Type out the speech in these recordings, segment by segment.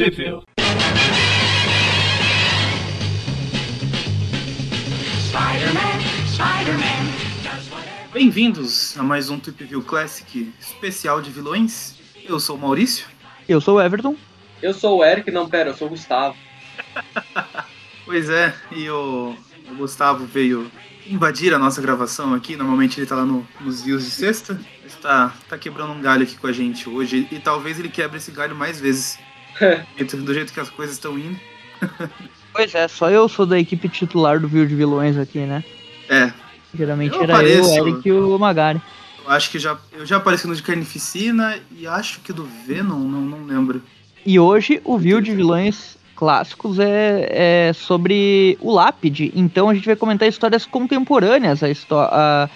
Trivia. Bem-vindos a mais um Trip View Classic especial de vilões. Eu sou o Maurício. Eu sou o Everton. Eu sou o Eric, não, pera, eu sou o Gustavo. Pois é, e o, o Gustavo veio invadir a nossa gravação aqui. Normalmente ele tá lá no- nos views de sexta. Está tá quebrando um galho aqui com a gente hoje. E talvez ele quebre esse galho mais vezes. Do jeito que as coisas estão indo. Pois é, só eu sou da equipe titular do View de Vilões aqui, né? É, Geralmente Eu era apareço. eu, o Eric e o Magari. eu acho que já, eu já apareci no de Carnificina e acho que do Venom, não, não lembro. E hoje o View de Vilões clássicos é, é sobre o Lápide. Então a gente vai comentar histórias contemporâneas, a, a,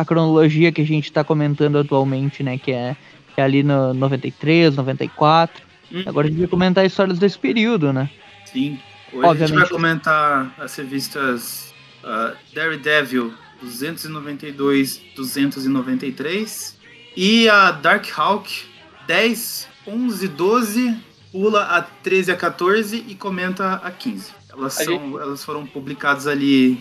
a cronologia que a gente tá comentando atualmente, né? Que é, que é ali no 93, 94. Hum. Agora a gente vai comentar histórias desse período, né? Sim. Hoje a gente vai Obviamente. comentar as revistas ah, Daredevil 292, 293 e a Dark Hawk 10, 11, 12, pula a 13 a 14 e comenta a 15. Elas, são, elas foram publicadas ali.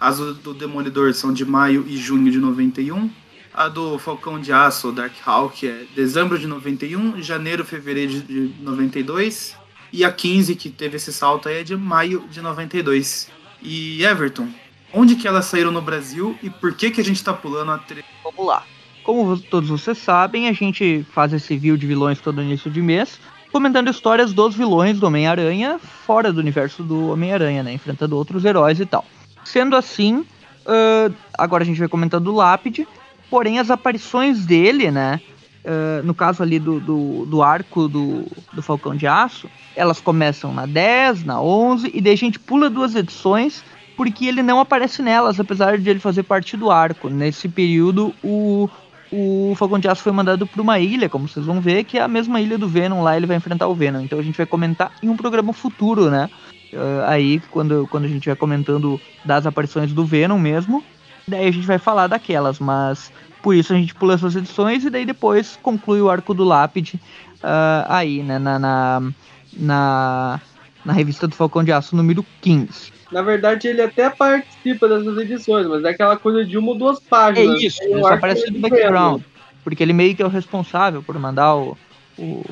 As do do Demolidor são de maio e junho de 91. A do Falcão de Aço, Dark Hawk, é dezembro de 91, janeiro, fevereiro de- de 92. E a 15, que teve esse salto aí, é de maio de 92. E Everton, onde que elas saíram no Brasil e por que que a gente tá pulando a 13? Vamos lá. Como todos vocês sabem, a gente faz esse view de vilões todo início de mês, comentando histórias dos vilões do Homem-Aranha fora do universo do Homem-Aranha, né? Enfrentando outros heróis e tal. Sendo assim, ãh, agora a gente vai comentando o Lápide, porém as aparições dele, né? ãh, no caso ali do, do, do arco do, do Falcão de Aço, elas começam na 10, na 11, e daí a gente pula duas edições porque ele não aparece nelas, apesar de ele fazer parte do arco. Nesse período, o, o Falcão de Aço foi mandado para uma ilha, como vocês vão ver, que é a mesma ilha do Venom, lá ele vai enfrentar o Venom. Então a gente vai comentar em um programa futuro, né? Ah, aí, quando, quando a gente vai comentando das aparições do Venom mesmo, daí a gente vai falar daquelas, mas por isso a gente pula essas edições e daí depois conclui o arco do Lápide ah, aí, né? Na, na, na, na revista do Falcão de Aço número 15. Na verdade, ele até participa dessas edições, mas é aquela coisa de uma ou duas É páginas. isso, Tem ele só aparece no de background. Porque ele meio que é o responsável por mandar o, o,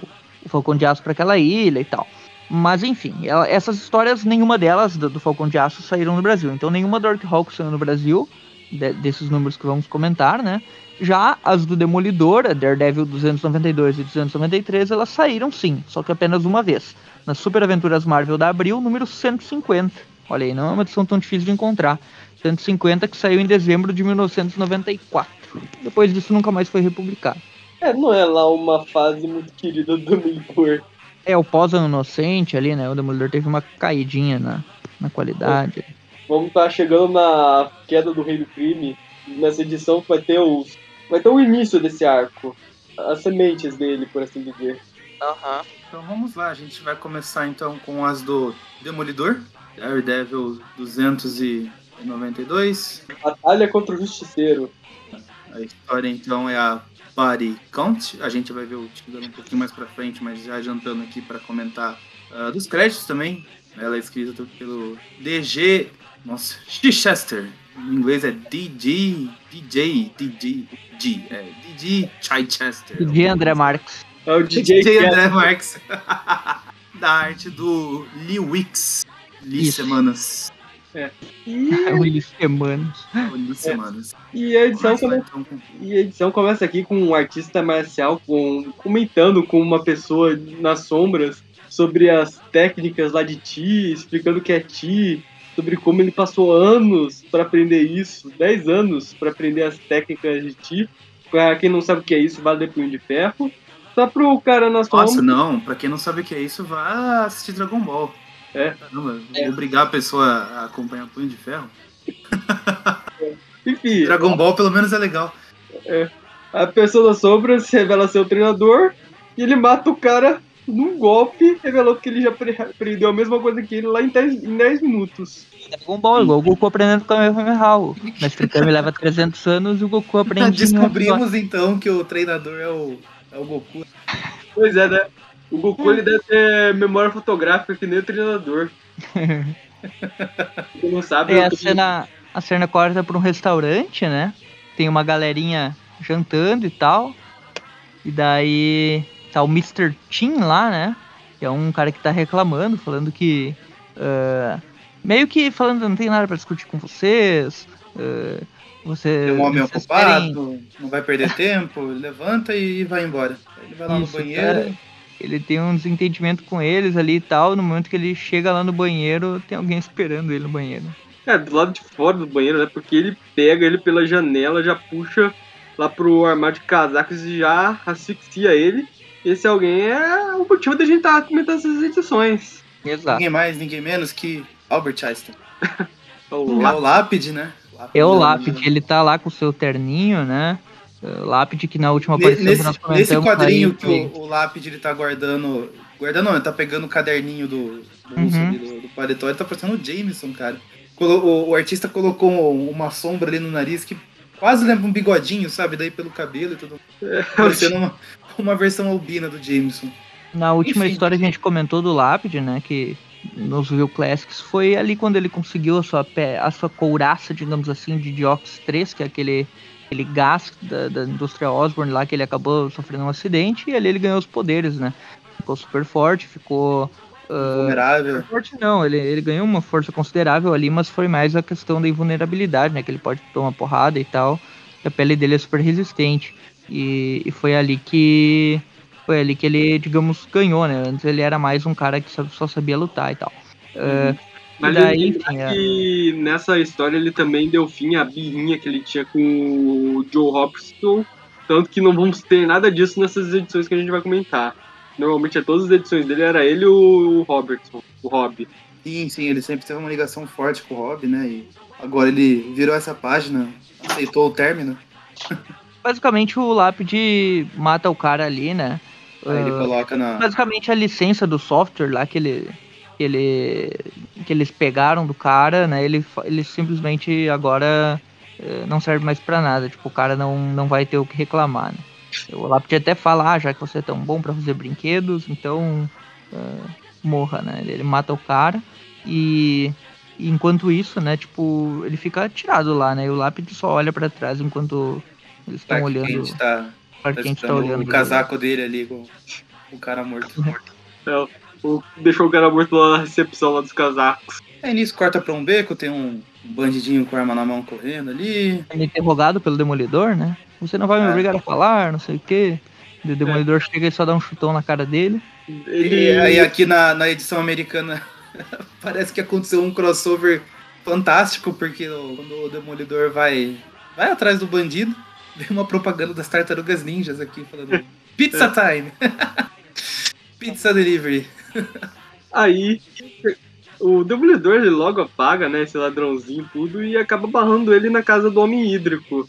o Falcão de Aço para aquela ilha e tal. Mas enfim, ela- essas histórias, nenhuma delas do, do Falcão de Aço saíram no Brasil. Então nenhuma Dark Hawk saiu no Brasil, de- desses números que vamos comentar, né? Já as do Demolidor, a Daredevil 292 e 293, elas saíram sim, só que apenas uma vez. Nas Super Aventuras Marvel da Abril, número 150. Olha aí, não é uma edição tão difícil de encontrar. 150 que saiu em dezembro de 1994. Depois disso nunca mais foi republicado. É, não é lá uma fase muito querida do Demolidor. É, o pós-ano inocente ali, né? O Demolidor teve uma caidinha na, na qualidade. Vamos estar chegando na queda do Rei do Crime. Nessa edição vai ter os. Vai ter o início desse arco. As sementes dele, por assim dizer. Aham. Então vamos lá, a gente vai começar então com as do Demolidor, Daredevil 292. Batalha contra o Justiceiro. A história então é a Body Count. A gente vai ver o título um pouquinho mais pra frente, mas já adiantando aqui para comentar ah, dos créditos também. Ela é escrita pelo DG, nossa, Chichester. Em inglês é DJ, DJ, DJ, G, é DJ Chichester. De André Marques. É o DJ, DJ é- André Marques. da arte do Lee Wicks. Lee Isso. Semanas. E, Willis Semanas. Lee Semanas. e a edição Vamos lá, come- então, E a edição começa aqui com um artista marcial com, comentando com uma pessoa nas sombras sobre as técnicas lá de Ti, explicando o que é Ti, sobre como ele passou anos para aprender isso, 10 anos para aprender as técnicas de Ti. Pra quem não sabe o que é isso, vale Punho de Ferro. Só pro cara nas Nossa, sombras. não, pra quem não sabe o que é isso, vá assistir Dragon Ball. É. Caramba, É. obrigar a pessoa a acompanhar Punho de Ferro. Enfim, Dragon Ball pelo menos é legal. a pessoa das sombras revela ser o treinador e ele mata o cara num golpe, revelando que ele já pre- aprendeu a mesma coisa que ele lá em 10, em 10 minutos. Dragon Ball, igual o Goku aprendendo com o Kamehameha. O Mestre Kami leva 300 anos e o Goku aprende. Descobrimos então que o treinador é o, é o Goku. Pois é, né? O Goku ele deve ter memória fotográfica que nem o treinador. Você não sabe. É, a cena, a cena corta pra um restaurante, né? Tem uma galerinha jantando e tal. E daí tá o Mr. Tim lá, né? Que é um cara que tá reclamando, falando que. ah, meio que falando, não tem nada pra discutir com vocês. ah, você, Tem um homem vocês querem- ocupado, não vai perder tempo, levanta e vai embora. Ele vai lá Isso, no banheiro. é. Ele tem um desentendimento com eles ali e tal. No momento que ele chega lá no banheiro, tem alguém esperando ele no banheiro. É, do lado de fora do banheiro, né? Porque ele pega ele pela janela, já puxa lá pro armário de casacos e já asfixia ele. Esse alguém é o motivo da gente estar comentando essas edições. Exato. Ninguém mais, ninguém menos que Albert Einstein. É o É lá. o Lápide, né? É o da- Lápide, ele tá lá com o seu terninho, né? O Lápide que na última aparição Nesse, que nós nesse comentamos quadrinho aí, que o, o Lápide ele tá guardando. Guardando não, ele tá pegando o caderninho do, do, Uhum. do, do paletó, ele tá parecendo o Jameson, cara. Colo- O, o artista colocou uma sombra ali no nariz que quase lembra um bigodinho, sabe? Daí pelo cabelo e tudo. Parecendo uma, uma versão albina do Jameson. Na última Enfim. história a gente comentou do Lápide, né? Que nos View Classics foi ali quando ele conseguiu a sua, pé, a sua couraça, digamos assim, de Diox 3, que é aquele, aquele gás da, da indústria Osborne lá que ele acabou sofrendo um acidente e ali ele ganhou os poderes, né? Ficou super forte, ficou. ah, Vulnerável. forte não, ele, ele ganhou uma força considerável ali, mas foi mais a questão da invulnerabilidade, né? Que ele pode tomar porrada e tal. Que a pele dele é super resistente. E, e foi ali que. Foi ali que ele, digamos, ganhou, né? Antes ele era mais um cara que só, só sabia lutar e tal. Ah, Mas e daí, ele enfim, é. que nessa história ele também deu fim à birrinha que ele tinha com o Joe Robson. Tanto que não vamos ter nada disso nessas edições que a gente vai comentar. Normalmente, é todas as edições dele era ele e o Robertson, o Rob. Sim, sim, ele sempre teve uma ligação forte com o Rob, né? E agora ele virou essa página, aceitou o término. basicamente o Lápide mata o cara ali, né? Aí ele Ah, coloca na. basicamente a licença do software lá que ele que ele que eles pegaram do cara, né? Ele ele simplesmente agora eh, não serve mais pra nada, tipo o cara não não vai ter o que reclamar, né? O Lápide até fala, ah, já que você é tão bom pra fazer brinquedos, então eh, morra, né? Ele, mata o cara e enquanto isso, né, tipo, ele fica tirado lá, né? E o Lápide só olha pra trás enquanto eles estão olhando. Kent tá, O tá Clark Kent tá esperando olhando. o casaco dele ali com o cara morto. É, o, deixou o cara morto lá na recepção lá dos casacos. Aí nisso corta pra um beco, tem um bandidinho com arma na mão correndo ali. Ele é interrogado pelo Demolidor, né? Você não vai me É. obrigar a falar, não sei o quê. O Demolidor chega e só dá um chutão na cara dele. Ele, E aí aqui na, na edição americana parece que aconteceu um crossover fantástico, porque o- quando o Demolidor vai, vai atrás do bandido, vem uma propaganda das tartarugas ninjas aqui falando Pizza time! Pizza delivery. Aí o Demolidor ele logo apaga, né, esse ladrãozinho e tudo, e acaba barrando ele na casa do Homem Hídrico.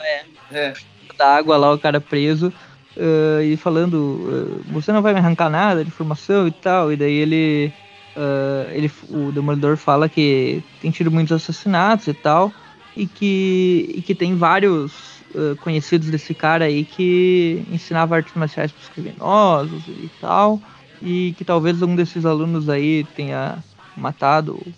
É, Da água lá, o cara preso. ah, e falando, ah, você não vai me arrancar nada de informação e tal. E daí ele, ah, ele. O Demolidor fala que tem tido muitos assassinatos e tal. E que, e que tem vários ah, conhecidos desse cara aí que ensinava artes marciais para os criminosos e tal. E que talvez um desses alunos aí tenha matado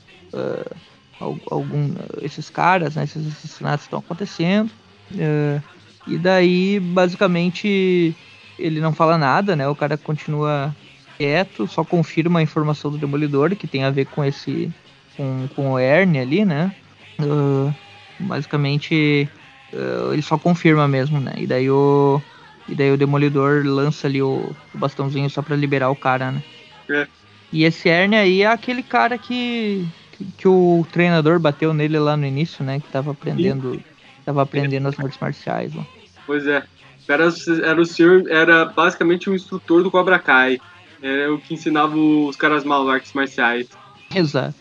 al- algum, esses caras, né? Esses assassinatos estão acontecendo. Ah, e daí, basicamente, ele não fala nada, né? O cara continua quieto, só confirma a informação do Demolidor, que tem a ver com esse. com, com o Ernie ali, né? Ah, basicamente, ah, ele só confirma mesmo, né? E daí o. E daí o Demolidor lança ali o, o bastãozinho só pra liberar o cara, né? É. E esse Ernie aí é aquele cara que, que, que o treinador bateu nele lá no início, né? Que tava aprendendo. Tava aprendendo as artes marciais lá. Pois é. O cara era o senhor, era basicamente um instrutor do Cobra Kai. Era o que ensinava os caras mal artes marciais. Exato.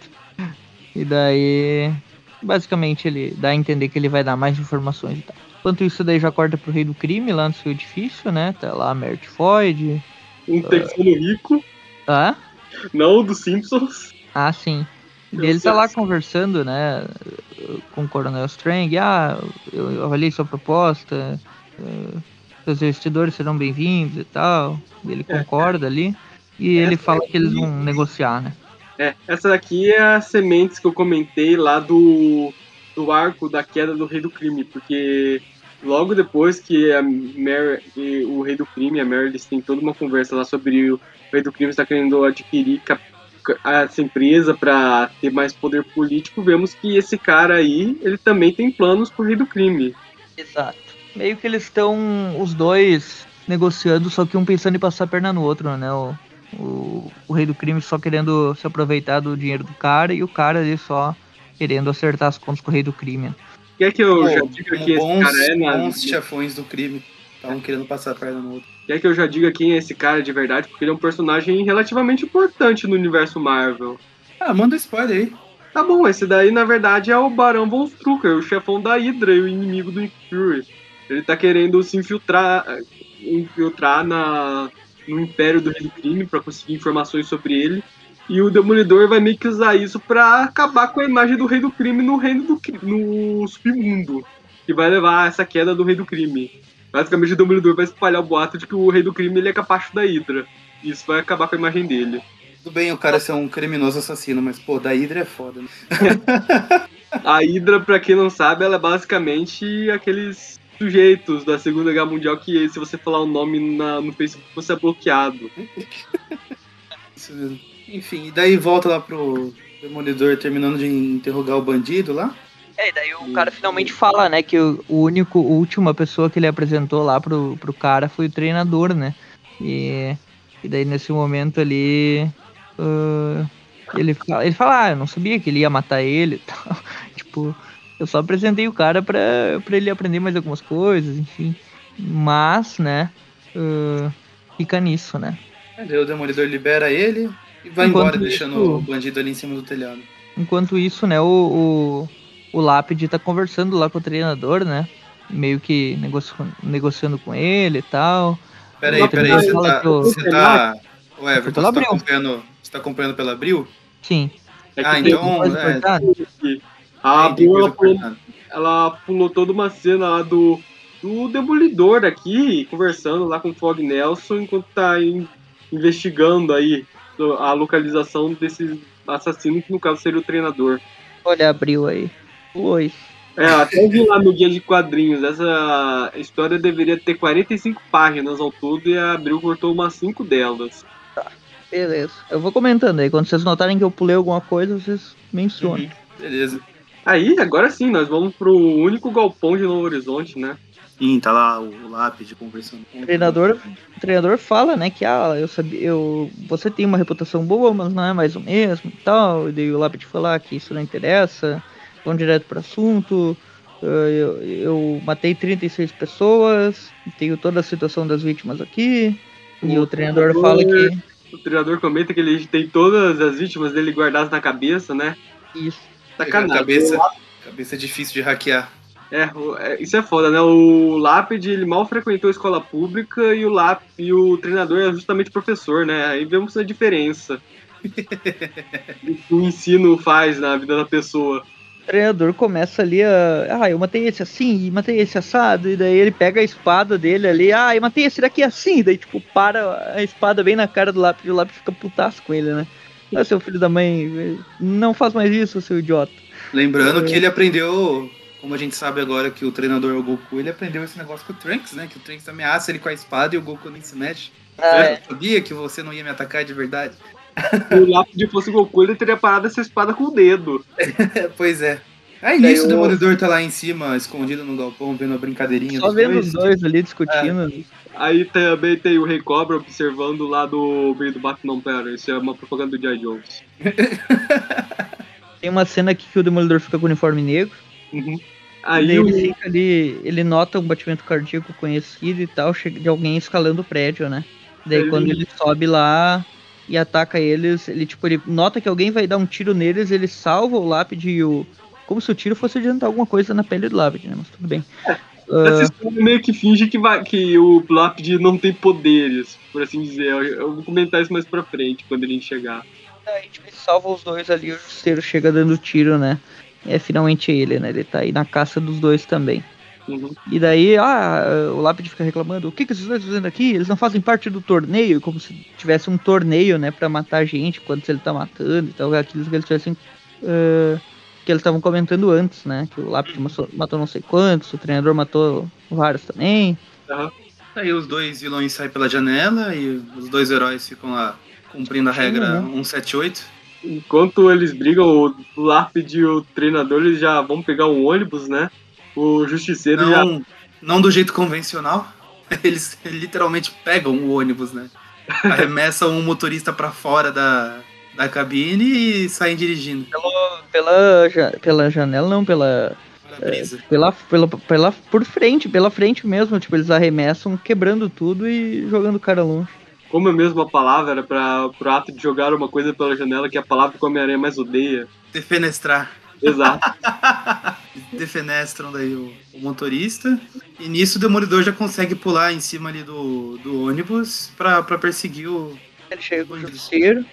E daí, basicamente, ele dá a entender que ele vai dar mais informações e tal. Enquanto isso, daí já corta pro rei do crime lá no seu edifício, né? Tá lá a Mert Floyd. Um texano rico, Ah, não o dos Simpsons. ah sim. E ele tá lá conversando, né? Com o Coronel Strang. Ah, eu avaliei sua proposta. eh, Seus investidores serão bem-vindos e tal. Ele concorda ali. E ele Essa fala que eles vão negociar, né? É, essa daqui é as sementes que eu comentei lá do, do arco da queda do Rei do Crime, porque logo depois que a Mary, e o Rei do Crime e a Mary eles têm toda uma conversa lá sobre o Rei do Crime está querendo adquirir cap- essa empresa para ter mais poder político, vemos que esse cara aí, ele também tem planos pro Rei do Crime. Exato. Meio que eles estão os dois negociando, só que um pensando em passar a perna no outro, né? O, o, o rei do crime só querendo se aproveitar do dinheiro do cara e o cara ali só querendo acertar as contas com o rei do crime. Quer que eu Pô, já diga como quem esse bons, cara é na, bons chefões do crime. Estavam querendo passar a perna no outro. Quer que eu já diga quem é esse cara de verdade? Porque ele é um personagem relativamente importante no universo Marvel. Ah, manda spoiler aí. Tá bom, esse daí na verdade é o Barão Von Strucker, o chefão da Hydra e o inimigo do Nick Fury. Ele tá querendo se infiltrar, infiltrar na, no Império do Rei do Crime pra conseguir informações sobre ele. E o Demolidor vai meio que usar isso pra acabar com a imagem do Rei do Crime no reino do no submundo. Que vai levar a essa queda do Rei do Crime. Basicamente o Demolidor vai espalhar o boato de que o Rei do Crime ele é capacho da Hydra. E isso vai acabar com a imagem dele. Tudo bem o cara ser um criminoso assassino, mas, pô, da Hydra é foda, né? A Hydra, pra quem não sabe, ela é basicamente aqueles sujeitos da Segunda Guerra Mundial que se você falar o nome na- no Facebook você é bloqueado. Isso mesmo. Enfim, e daí volta lá pro Demolidor terminando de interrogar o bandido lá. É, e daí o cara finalmente fala, né, que o, único, a última pessoa que ele apresentou lá pro, pro cara foi o treinador, né? E, e daí nesse momento ali. ah, ele, fala, ele fala, ah, eu não sabia que ele ia matar ele e tal. tipo, eu só apresentei o cara pra, pra ele aprender mais algumas coisas, enfim. Mas, né, ah, fica nisso, né? Aí o Demolidor libera ele e vai Enquanto embora, deixando isso- o bandido ali em cima do telhado. Enquanto isso, né, o, o, o Lápide tá conversando lá com o treinador, né? Meio que negoci- negociando com ele e tal. Peraí, peraí, você fala tá. que eu- Você tá. Ô, Everton, você tá Abril. acompanhando. Você tá acompanhando pela Abril? Sim. É Ah, tem então. É? A coisa ela pulou, ela pulou toda uma cena lá do, do Demolidor aqui, conversando lá com o Fog Nelson, enquanto tá in- investigando aí a localização desse assassino, que no caso seria o treinador. Olha, abriu aí. Oi. É, até vi lá no guia de quadrinhos, essa história deveria ter 45 páginas ao todo e a Abril cortou umas 5 delas. Beleza. Eu vou comentando aí. Quando vocês notarem que eu pulei alguma coisa, vocês mencionam. Uhum, Beleza. Aí, agora sim, nós vamos pro único galpão de Novo Horizonte, né? Sim, tá lá o lápide conversando com O treinador, o treinador fala, né, que ah, eu sabia, eu, você tem uma reputação boa, mas não é mais o mesmo e tal. E daí o Lápide falar que isso não interessa, vão direto pro assunto. eh, Eu, eu matei 36 pessoas, tenho toda a situação das vítimas aqui. E o treinador fala que O treinador comenta que ele tem todas as vítimas dele guardadas na cabeça, né? isso. Sacanagem. Cabeça, cabeça difícil de hackear. É, é, isso é foda, né? O Lápide, ele mal frequentou a escola pública e o, Láp, e o treinador é justamente professor, né? Aí vemos a diferença. que o ensino faz na vida da pessoa. O treinador começa ali a. Ah, eu matei esse assim, e matei esse assado, e daí ele pega a espada dele ali, ah, eu matei esse daqui assim, e daí tipo, para a espada bem na cara do lápis, e o lápis fica putaço com ele, né? Ah, seu filho da mãe, não faz mais isso, seu idiota. Lembrando que ele aprendeu, como a gente sabe agora que o treinador é o Goku, ele aprendeu esse negócio com o Trunks, né? Que o Trunks ameaça ele com a espada e o Goku nem se mexe. Ah, Eu sabia que você não ia me atacar de verdade. Se o Lápide fosse o Goku, ele teria parado essa espada com o dedo. pois é. Aí Daí nisso o Demolidor tá lá em cima, escondido no galpão, vendo a brincadeirinha Só vendo dois. os dois ali discutindo. Aí também tem o Rei Cobra observando lá do meio do Batman. Não, pera, isso é uma propaganda do J. Jones. Tem uma cena aqui que o Demolidor fica com o uniforme negro. Uhum. Aí daí o... ele fica ali, ele nota um batimento cardíaco conhecido e tal, de alguém escalando o prédio, né? Daí Ele- quando ele sobe lá e ataca eles, ele tipo, ele nota que alguém vai dar um tiro neles, ele salva o lápide e o. Como se o tiro fosse adiantar alguma coisa na pele do lápide, né? Mas tudo bem. Essa Ah, história meio que finge que, vai, que o Lápide não tem poderes, por assim dizer. Eu, eu vou comentar isso mais pra frente, quando ele chegar. Daí, tipo, ele salva os dois ali, o justiceiro chega dando tiro, né? É finalmente ele, né? Ele tá aí na caça dos dois também. Uhum. E daí, ah, o Lápide fica reclamando, o que, que esses dois estão fazendo aqui? Eles não fazem parte do torneio, como se tivesse um torneio, né, pra matar gente, quando ele tá matando e tal, aquilo que eles tivessem. ah, que eles estavam comentando antes, né? Que o Lápide matou, matou não sei quantos, o treinador matou vários também. Aí os dois vilões saem pela janela e os dois heróis ficam lá cumprindo a regra Uhum. 178. Enquanto eles brigam, o Lápide e o treinador eles já vão pegar um ônibus, né? O Justiceiro já. Não, não do jeito convencional. Eles literalmente pegam o ônibus, né? Arremessam um motorista pra fora da, da cabine e saem dirigindo. Pela, ja- pela janela, não, pela, Para brisa. pela, pela, pela. Por frente, pela frente mesmo. Tipo, eles arremessam, quebrando tudo e jogando o cara longe. Como é mesmo a palavra era para pro ato de jogar uma coisa pela janela, que é a palavra que o Homem-Aranha mais odeia. Defenestrar. Exato. Defenestram daí o, o motorista. E nisso o Demolidor já consegue pular em cima ali do, do ônibus pra, pra perseguir o. Ele chega com o justiceiro.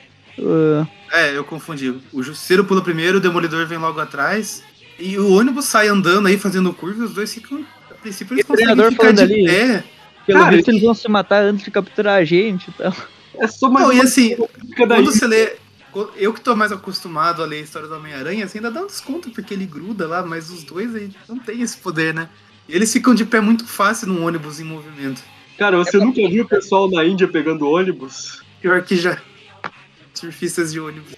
Ah, É, eu confundi. O Justiceiro pula primeiro, o Demolidor vem logo atrás. E o ônibus sai andando aí, fazendo curva, e os dois ficam. A princípio eles E o treinador conseguem ficar de ali, pé. pelo Cara, visto, eles vão se matar antes de capturar a gente e tal. É só mais Não, e uma assim, quando você lê. Eu que tô mais acostumado a ler a história do Homem-Aranha, você ainda dá um desconto porque ele gruda lá, mas os dois aí não tem esse poder, né? E eles ficam de pé muito fácil num ônibus em movimento. Cara, você nunca viu o pessoal na Índia pegando ônibus? Pior que já. Surfistas de ônibus.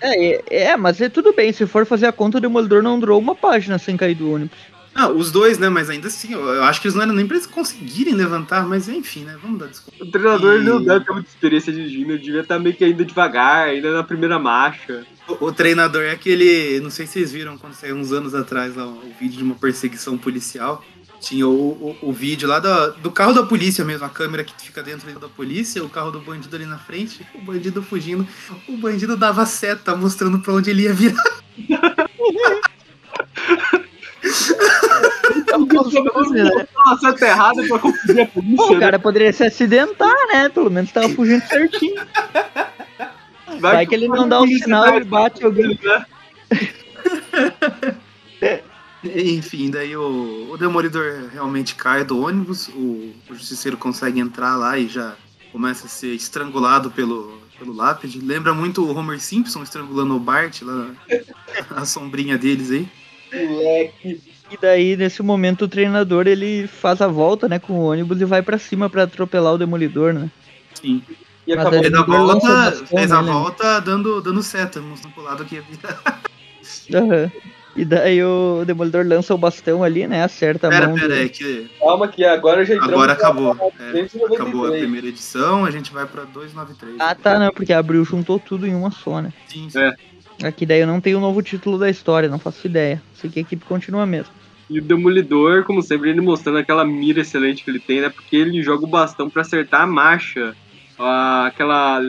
É, é, é, mas é tudo bem. Se for fazer a conta, o Demolidor não durou uma página sem cair do ônibus. Não, os dois, né? Mas ainda assim, eu, eu acho que eles não eram nem pra eles conseguirem levantar, mas enfim, né? Vamos dar desconto. O treinador ele não E- deve ter muita experiência dirigindo, ele devia estar meio que ainda devagar, ainda na primeira marcha. O, o treinador é aquele. Não sei se vocês viram quando saiu uns anos atrás lá, o vídeo de uma perseguição policial. Tinha o, o, o vídeo lá do, do carro da polícia mesmo, a câmera que fica dentro da polícia, o carro do bandido ali na frente, o bandido fugindo. O bandido dava seta mostrando pra onde ele ia virar. Nossa, errado pra confundir a Pô, polícia, o né? cara poderia se acidentar, né? Pelo menos tava fugindo certinho. Vai que ele não dá um sinal tá e bate alguém. Enfim, daí o, o Demolidor realmente cai do ônibus, o, o Justiceiro consegue entrar lá e já começa a ser estrangulado pelo, pelo lápide. Lembra muito o Homer Simpson estrangulando o Bart, lá, a sombrinha deles aí. Moleque. E daí, nesse momento, o treinador ele faz a volta, né, com o ônibus e vai pra cima pra atropelar o Demolidor, né? Sim. E Mas acabou. Fez a volta, fez a né? volta dando, dando seta, mostrando pro lado que ia virar. Aham. E daí o Demolidor lança o bastão ali, né? Acerta a Pera, mão. pera, do... é que Calma que agora já entramos agora acabou. É, 293. acabou a primeira edição, a gente vai pra 293. Ah, tá, não, porque abriu, juntou tudo em uma só, né? Sim, sim. É. Aqui daí eu não tenho o novo título da história, não faço ideia. Sei que a equipe continua mesmo. E o Demolidor, como sempre, ele mostrando aquela mira excelente que ele tem, né? Porque ele joga o bastão pra acertar a marcha. Aquela.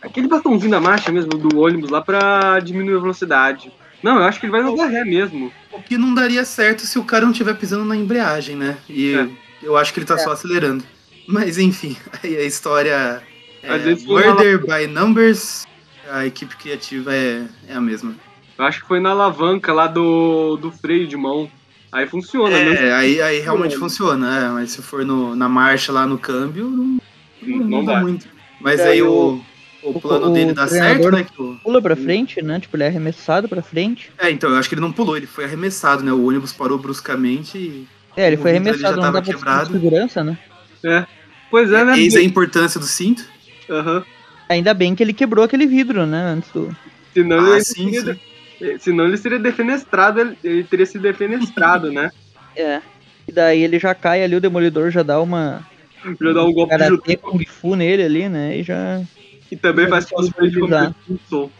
Aquele bastãozinho da marcha mesmo do ônibus lá pra diminuir a velocidade. Não, eu acho que ele vai no ré mesmo. O que não daria certo se o cara não estiver pisando na embreagem, né? E É. eu acho que ele tá só acelerando. Mas enfim, aí a história é Murder by Numbers. A equipe criativa é, é a mesma. Eu acho que foi na alavanca lá do, do freio de mão. Aí funciona, né? É, aí, aí realmente funciona, é, mas se for no- na marcha lá no câmbio, não, não, Não muda dá. muito. Mas É, aí o- o, o plano o dele dá treinador- certo, né? que o- Pula pra frente, né? Tipo, ele é arremessado pra frente. é, então, eu acho que ele não pulou, ele foi arremessado, né? O ônibus parou bruscamente e É, ele O foi arremessado, já não tava dá pra quebrado. segurança, né? Pois é, né? eis a importância do cinto. Aham. Ainda bem que ele quebrou aquele vidro, né? Antes do. Senão, Ah, ele sim, seria, sim. eh, senão ele seria defenestrado, ele- ele teria sido defenestrado, né? É. E daí ele já cai ali, o demolidor já dá uma. Já dá um golpe de Kung Fu nele ali, né? E já. E também faz de utilizar. como Simpson.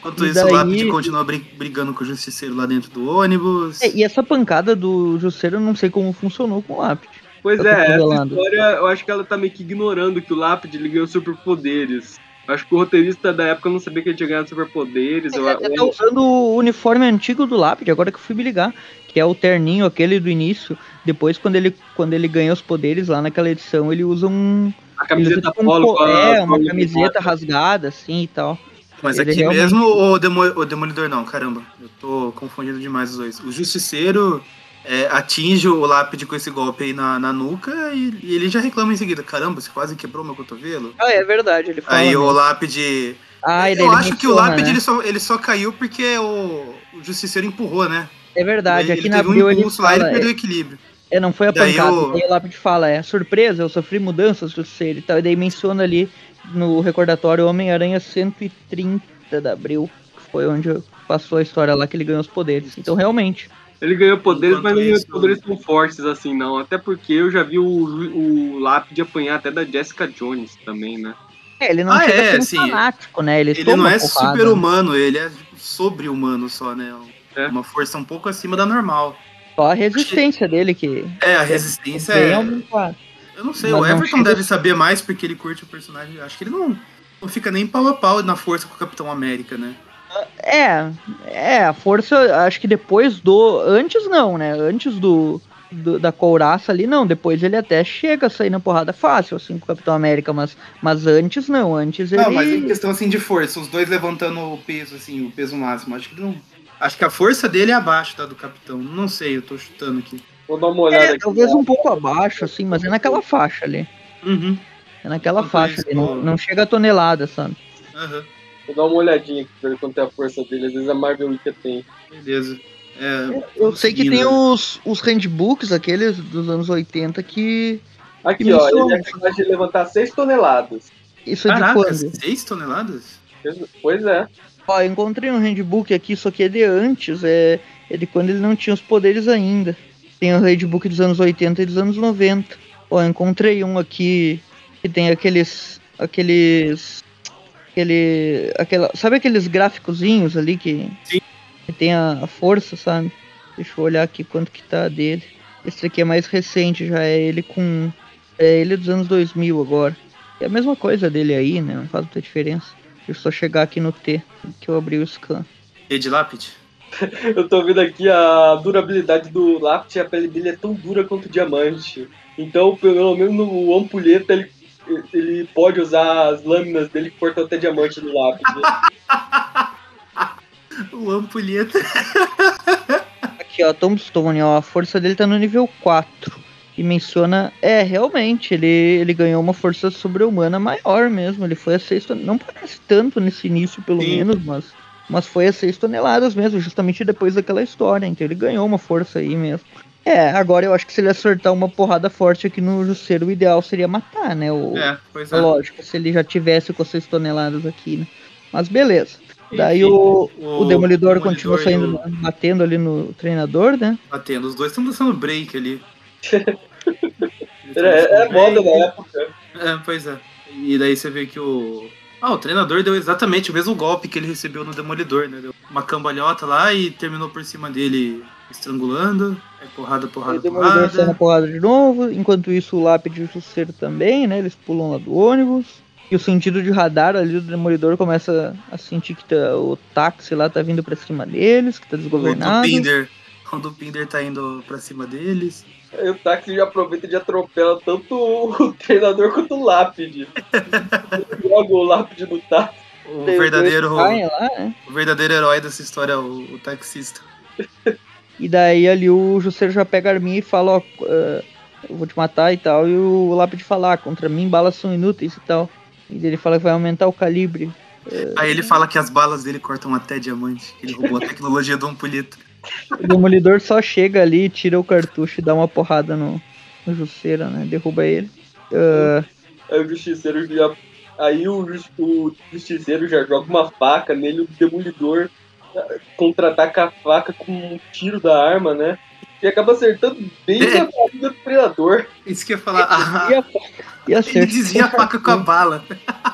Enquanto E isso, o daí- Lápide continua bri- brigando com o Justiceiro lá dentro do ônibus. É, e essa pancada do Jusceiro, eu não sei como funcionou com o lápide. Pois Eu é, essa história eu acho que ela tá meio que ignorando que o Lápide ganhou superpoderes. Acho que o roteirista da época não sabia que ele tinha ganhado superpoderes. Eu, Ele tá eu- usando o uniforme antigo do lápide, agora que eu fui me ligar. Que é o terninho, aquele do início. Depois, quando ele, quando ele ganha os poderes lá naquela edição, ele usa um. A Ele camiseta polo co- com a- É, uma camiseta rasgada, assim e tal. Mas Ele aqui realmente- mesmo o, Demo, o Demolidor não, caramba. Eu tô confundindo demais os dois. O Justiceiro é, atinge o lápide com esse golpe aí na, na nuca e, e ele já reclama em seguida. Caramba, você quase quebrou meu cotovelo. Ah, é verdade, ele fala. Aí o mesmo. lápide. Ah, ele eu acho que o lápide né? ele, só, ele só caiu porque o, o Justiceiro empurrou, né? É verdade, ele, aqui ele na teve um ele impulso lá e fala. ele perdeu o equilíbrio. É, não foi a Daí pancada. o- Daí o lápide fala, é surpresa, eu sofri mudanças do ser e tal. E daí menciona ali no recordatório Homem-Aranha 130 de abril, que foi onde passou a história lá que ele ganhou os poderes. Então, realmente. Ele ganhou poderes, Enquanto mas não ganhou poderes tão fortes assim, não. Até porque eu já vi o, o Lápide apanhar até da Jessica Jones também, né? É, ele não Ah, chega é, um sim. fanático, né? Ele, Ele não é né? super-humano, ele é sobre-humano só, né? É. Uma força um pouco acima da normal. Só a resistência dele que É, a resistência é. aumentada. Eu não sei, Mas o não Everton chega- deve saber mais porque ele curte o personagem. Acho que ele não, não fica nem pau a pau na força com o Capitão América, né? É, é, a força, acho que depois do. Antes não, né? Antes do, do- da couraça ali, não. Depois ele até chega a sair na porrada fácil, assim, com o Capitão América, mas, mas antes não, antes ele. Não, mas em questão assim de força, os dois levantando o peso, assim, o peso máximo, acho que não. Acho que a força dele é abaixo da do Capitão. Não sei, eu tô chutando aqui. Vou dar uma olhada É, aqui. talvez um pouco abaixo, assim, mas é naquela faixa ali. Uhum. É naquela faixa ali, não, não chega a tonelada, sabe? Aham. Vou dar uma olhadinha aqui pra ver quanto é a força dele. Às vezes a Marvel Wicca tem. Beleza. É, Eu sei que tem os, os handbooks, aqueles dos anos 80, que. Aqui, Que ó, ele é capaz de levantar 6 toneladas. Isso é de Caraca, quando? 6 toneladas? Pois é. Ó, encontrei um handbook aqui, só que é de antes, é, é de quando ele não tinha os poderes ainda. Tem o handbook dos anos 80 e dos anos 90. Ó, encontrei um aqui que tem aqueles. aqueles. aquele. Aquela, sabe aqueles gráficozinhos ali que, Sim. que tem a, a força, sabe? Deixa eu olhar aqui quanto que tá dele. Esse aqui é mais recente, já é ele com. É ele dos anos 2000 agora. É a mesma coisa dele aí, né? Não faz muita diferença. Deixa eu só chegar aqui no T, que eu abri o scan. E de lápide? Eu tô vendo aqui a durabilidade do lápide, a pele dele é tão dura quanto o diamante. Então, pelo menos no ampulheta, ele, ele pode usar as lâminas dele que cortam até diamante no lápide. O ampulheta. Aqui, ó, Tombstone, ó, a força dele tá no nível 4. E menciona, é, realmente, ele, ele ganhou uma força sobre-humana maior mesmo. Ele foi a 6 toneladas. Não parece tanto nesse início, pelo Sim. menos, mas, mas foi a 6 toneladas mesmo, justamente depois daquela história. Então ele ganhou uma força aí mesmo. É, agora eu acho que se ele acertar uma porrada forte aqui no Jusceiro, o ideal seria matar, né? O, É, pois é. Lógico, se ele já tivesse com 6 toneladas aqui, né? Mas beleza. Daí Enfim, o, o Demolidor, continua e saindo, o- batendo ali no treinador, né? Batendo. Os dois estão dançando break ali. É, é moda da época. É, pois é. E daí você vê que o. Ah, o treinador deu exatamente o mesmo golpe que ele recebeu no Demolidor, né? Deu uma cambalhota lá e terminou por cima dele estrangulando. É porrada, porrada, o Demolidor sai na porrada. porrada de novo. Enquanto isso, o Lápide e o Justiceiro também, né? Eles pulam lá do ônibus. E o sentido de radar ali do Demolidor começa a sentir que tá- o táxi lá tá vindo pra cima deles, que tá O do desgovernado. Pinder. O do Pinder tá indo pra cima deles. Aí o táxi já aproveita e já atropela tanto o treinador quanto o lápide. Joga o lápide no táxi. O os verdadeiro, lá, né? o verdadeiro herói dessa história é o, o taxista. E daí ali o Jusceiro já pega a arminha e fala, ó, eh, eu vou te matar e tal. E o Lápide fala, ah, contra mim balas são inúteis e tal. E ele fala que vai aumentar o calibre. Aí ele fala que as balas dele cortam até diamante. Ele roubou a tecnologia do ampulheta. O Demolidor só chega ali, tira o cartucho e dá uma porrada no, no né? Derruba ele. Ah, Aí o justiceiro já. Aí o, o justiceiro já joga uma faca nele, o demolidor ah, contra-ataca a faca com um tiro da arma, né? E acaba acertando bem É. na barriga do predador. Isso que eu ia falar. Ah, e, a, e, ele desvia a faca com a bala.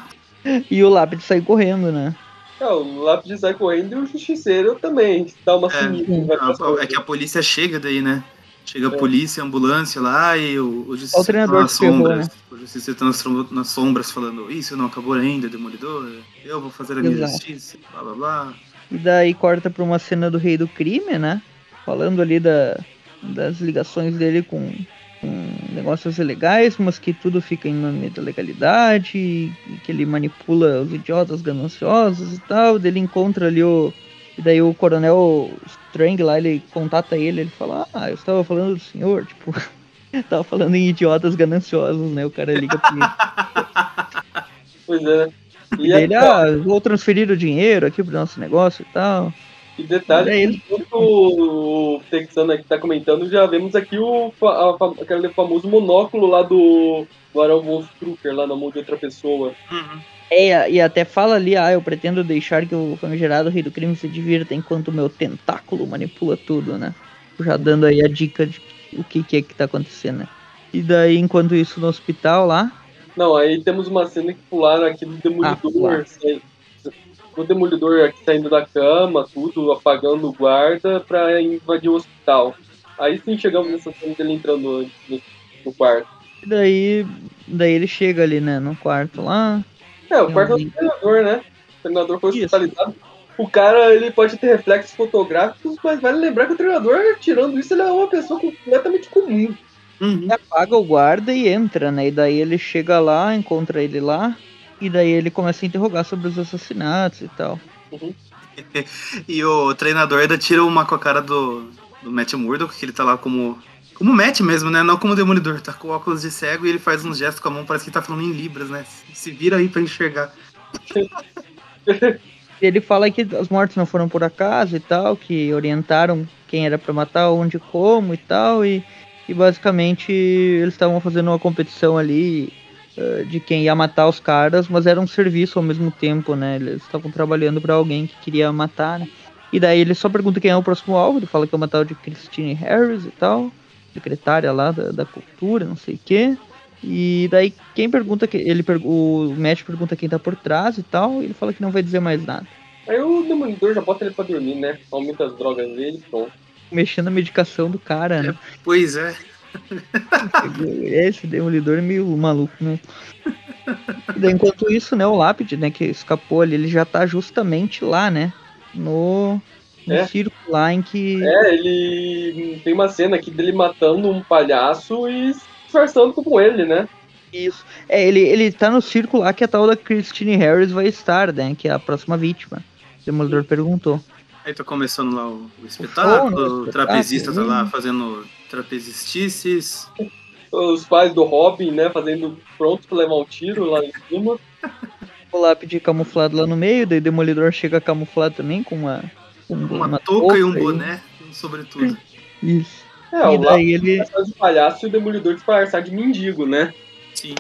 e o Lápide sai correndo, né? Ah, o lápide sai correndo e o justiceiro também dá uma É. sumida. Ah, É que a polícia chega daí, né? Chega a É. polícia, a ambulância lá e o, o justiça O treinador tá nas ferrou, sombras. né? O justiça tá nas, nas sombras falando, isso não acabou ainda, demolidor. Eu vou fazer a minha Exato. justiça, blá blá blá. E daí corta pra uma cena do Rei do Crime, né? Falando ali da, das ligações dele com, com negócios ilegais, mas que tudo fica em nome da legalidade, e que ele manipula os idiotas gananciosos e tal. Daí ele encontra ali o. E daí o coronel Strang lá, ele contata ele, ele fala, ah, eu estava falando do senhor, tipo, tava falando em idiotas gananciosos, né? O cara liga pra ele. Pois é. E daí ele, ah, vou transferir o dinheiro aqui pro nosso negócio e tal. E detalhe, É ele. enquanto o Texano aqui tá comentando, já vemos aqui o fa- aquele famoso monóculo lá do Barão Wolfstrucker, lá na mão de outra pessoa. Uhum. É, e até fala ali, ah, eu pretendo deixar que o famigerado rei do crime se divirta enquanto o meu tentáculo manipula tudo, né? Já dando aí a dica de o que, que é que tá acontecendo, né? E daí, enquanto isso, no hospital lá, Não, aí temos uma cena que pularam aqui do Ah, Demolidor. pularam. O Demolidor aqui saindo da cama, tudo, apagando o guarda pra invadir o hospital. Aí sim chegamos nessa cena dele entrando no, no quarto. e daí, daí ele chega ali, né, no quarto lá. É, o quarto é do treinador, né? O treinador foi Isso. hospitalizado. O cara, ele pode ter reflexos fotográficos, mas vale lembrar que o treinador, tirando isso, ele é uma pessoa completamente comum. Uhum. Ele apaga o guarda e entra, né? E daí ele chega lá, encontra ele lá. E daí ele começa a interrogar sobre os assassinatos e tal. E o treinador ainda tira uma com a cara do, do Matt Murdock, que ele tá lá como. Como Matt mesmo, né? Não como demolidor. Tá com óculos de cego e ele faz uns gestos com a mão, parece que tá falando em Libras, né? Se vira aí pra enxergar. Ele fala que as mortes não foram por acaso e tal, que orientaram quem era pra matar, onde, como e tal, e, e basicamente eles estavam fazendo uma competição ali eh, de quem ia matar os caras, mas era um serviço ao mesmo tempo, né? Eles estavam trabalhando pra alguém que queria matar, né? E daí ele só pergunta quem é o próximo alvo, ele fala que é o matar o de Christine Harris e tal, secretária lá da, da cultura, não sei o quê. E daí quem pergunta que ele o Matt pergunta quem tá por trás e tal, e ele fala que não vai dizer mais nada. Aí o demolidor já bota ele pra dormir, né? Aumenta as drogas dele, pronto. mexendo na medicação do cara, né? Pois é. Esse demolidor é meio maluco, né? E daí, enquanto isso, né, o Lápide, né, que escapou ali, ele já tá justamente lá, né? No, no É. circo lá em que. É, ele tem uma cena aqui dele matando um palhaço e disfarçando como ele, né? Isso. É, ele, ele tá no circo lá que a tal da Christine Harris vai estar, né? Que é a próxima vítima. O Demolidor perguntou. Aí tá começando lá o, o show, espetáculo, né, o o trapezista tá espetáculo, lá né? fazendo trapezestices. Os pais do Robin, né, fazendo pronto pra levar um tiro lá em cima. O Lápide camuflado lá no meio, daí o Demolidor chega camuflado também com uma. com Uma, touca e um boné, um sobretudo. Isso. É, e o daí ele. disfarçado de palhaço e o demolidor disfarçado de mendigo, né? Sim.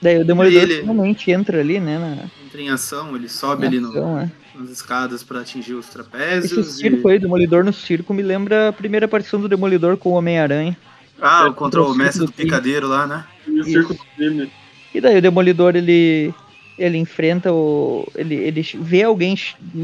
Daí o Demolidor Ele- finalmente entra ali, né? Na, Entra em ação, ele sobe na ali no, ação, né? Nas escadas pra atingir os Esse trapézios. circo e- aí, Demolidor no circo, me lembra a primeira aparição do Demolidor com o Homem-Aranha. Ah, contra o circo mestre do do picadeiro lá, né? E o Isso. circo do crime. E daí o Demolidor, ele ele enfrenta o ele, ele vê alguém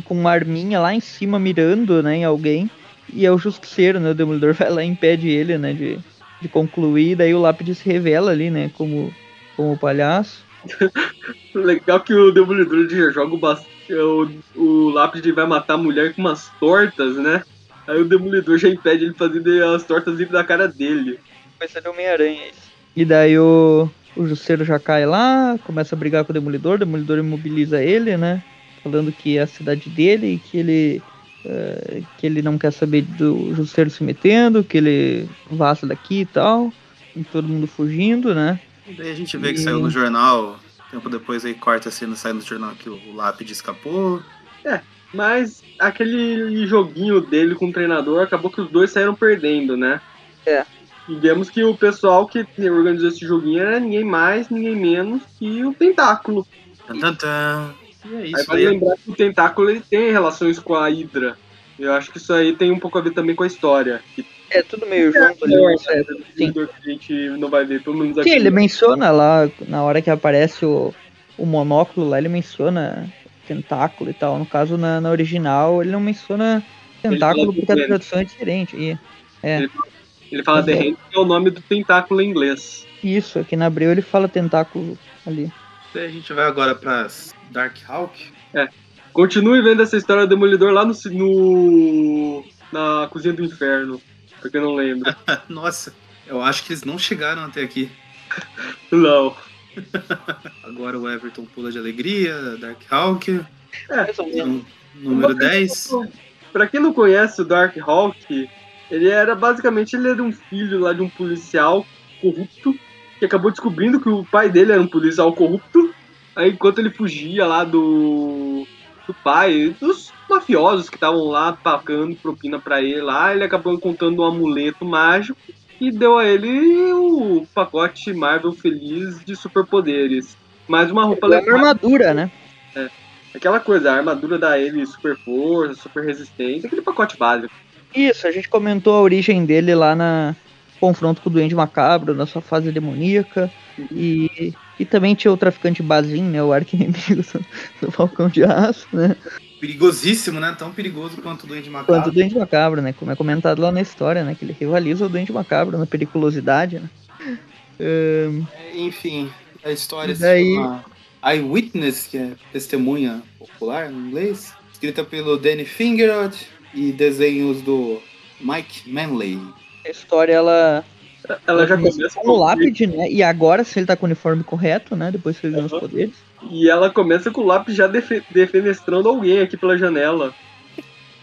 com uma arminha lá em cima mirando, né, em alguém, e é o Justiceiro, né? O Demolidor vai lá e impede ele, né, de, de concluir, daí o Lápide se revela ali, né, como como o palhaço. Legal que o demolidor já joga o, bas- o, o lápis vai matar a mulher com umas tortas, né? Aí o demolidor já impede ele fazer as tortas vir da cara dele. Vai ser do Homem-Aranha isso. E daí o, o Justiceiro já cai lá, começa a brigar com o Demolidor, o Demolidor imobiliza ele, né? Falando que é a cidade dele e que ele. eh, que ele não quer saber do Justiceiro se metendo, que ele vaza daqui e tal. E todo mundo fugindo, né? E daí a gente vê que E- saiu no jornal, tempo depois aí corta a cena, sai no jornal que o, o Lápide escapou. Mas aquele joguinho dele com o treinador acabou que os dois saíram perdendo, né? É. E vemos que o pessoal que organizou esse joguinho era ninguém mais, ninguém menos que o Tentáculo. Tan, tan, tan. E é Aí isso vale aí. lembrar que o Tentáculo ele tem relações com a Hydra. Eu acho que isso aí tem um pouco a ver também com a história. Que É tudo meio junto ali, é, não sei. Sim. que a gente não vai ver, pelo menos aqui. Sim, ele menciona lá, na hora que aparece o, o monóculo lá, ele menciona tentáculo e tal. No caso, na, na original, ele não menciona tentáculo porque a do tradução é diferente. E, é, Ele fala Mas The é. Hand, que é o nome do tentáculo em inglês. isso, aqui na Abril ele fala tentáculo ali. Daí a gente vai agora pra Dark Hawk. Continue vendo essa história do Demolidor lá no, no- na Cozinha do Inferno, pra quem não lembra. Nossa, Eu acho que eles não chegaram até aqui. Não. Agora o Everton pula de alegria, Dark Hawk. Menos. num- Número 10. Pra quem não conhece o Dark Hawk, ele era basicamente ele era um filho lá de um policial corrupto que acabou descobrindo que o pai dele era um policial corrupto. Aí enquanto ele fugia lá do do pai, dos mafiosos que estavam lá pagando propina pra ele lá, ele acabou encontrando um amuleto mágico e deu a ele o pacote Marvel feliz de superpoderes. Mais uma roupa É uma legal. armadura, né? Aquela coisa, a armadura da ele super força, super resistência, aquele pacote básico. Isso, a gente comentou a origem dele lá na confronto com o Duende Macabro, na sua fase demoníaca. E, e também tinha o traficante Bazin, né? O arqui-inimigo do, do Falcão de Aço, né? Perigosíssimo, né? Tão perigoso quanto o Duende Quanto o Macabro. Duende Macabro, né? Como é comentado lá na história, né? Que ele rivaliza o Duende Macabro na periculosidade, né? Ahn, Enfim, a história daí- se chama Eyewitness, que é testemunha popular em inglês. Escrita pelo Danny Fingerod e desenhos do Mike Manley. a história, ela... Ela já começa começa com o lápide, né? E agora, se ele tá com o uniforme correto, né? Depois que ele ganha os Aham. poderes. E ela começa com o lápis já defe- defenestrando alguém aqui pela janela.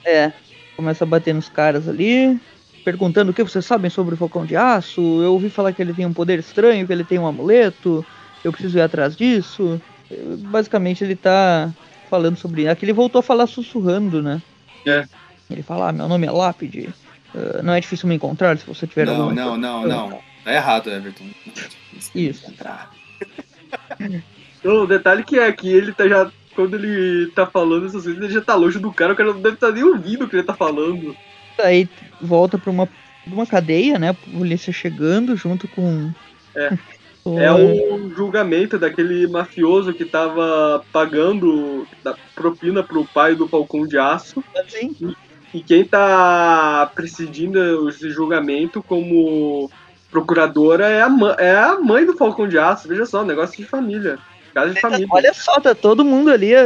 É, começa a bater nos caras ali, perguntando o que vocês sabem sobre o Falcão de Aço. Eu ouvi falar que ele tem um poder estranho, que ele tem um amuleto. Eu preciso ir atrás disso. Basicamente ele tá falando sobre. Aqui ele voltou a falar sussurrando, né? É. Ele fala, ah, meu nome é Lápide. eh, não é difícil me encontrar se você tiver Não, não, não, não. Tá errado, Everton. Isso. Então, o detalhe que é que ele tá já. Quando ele tá falando essas coisas, ele já tá longe do cara, o cara não deve estar nem ouvindo o que ele tá falando. Aí volta pra uma, uma cadeia, né? A polícia chegando junto com. É. É o julgamento daquele mafioso que tava pagando da propina pro pai do Falcão de Aço. Assim, E quem tá presidindo esse julgamento como procuradora é a, é a mãe do Falcão de Aço. Veja só, negócio de família. Casa de família. Olha só, tá todo mundo ali, a-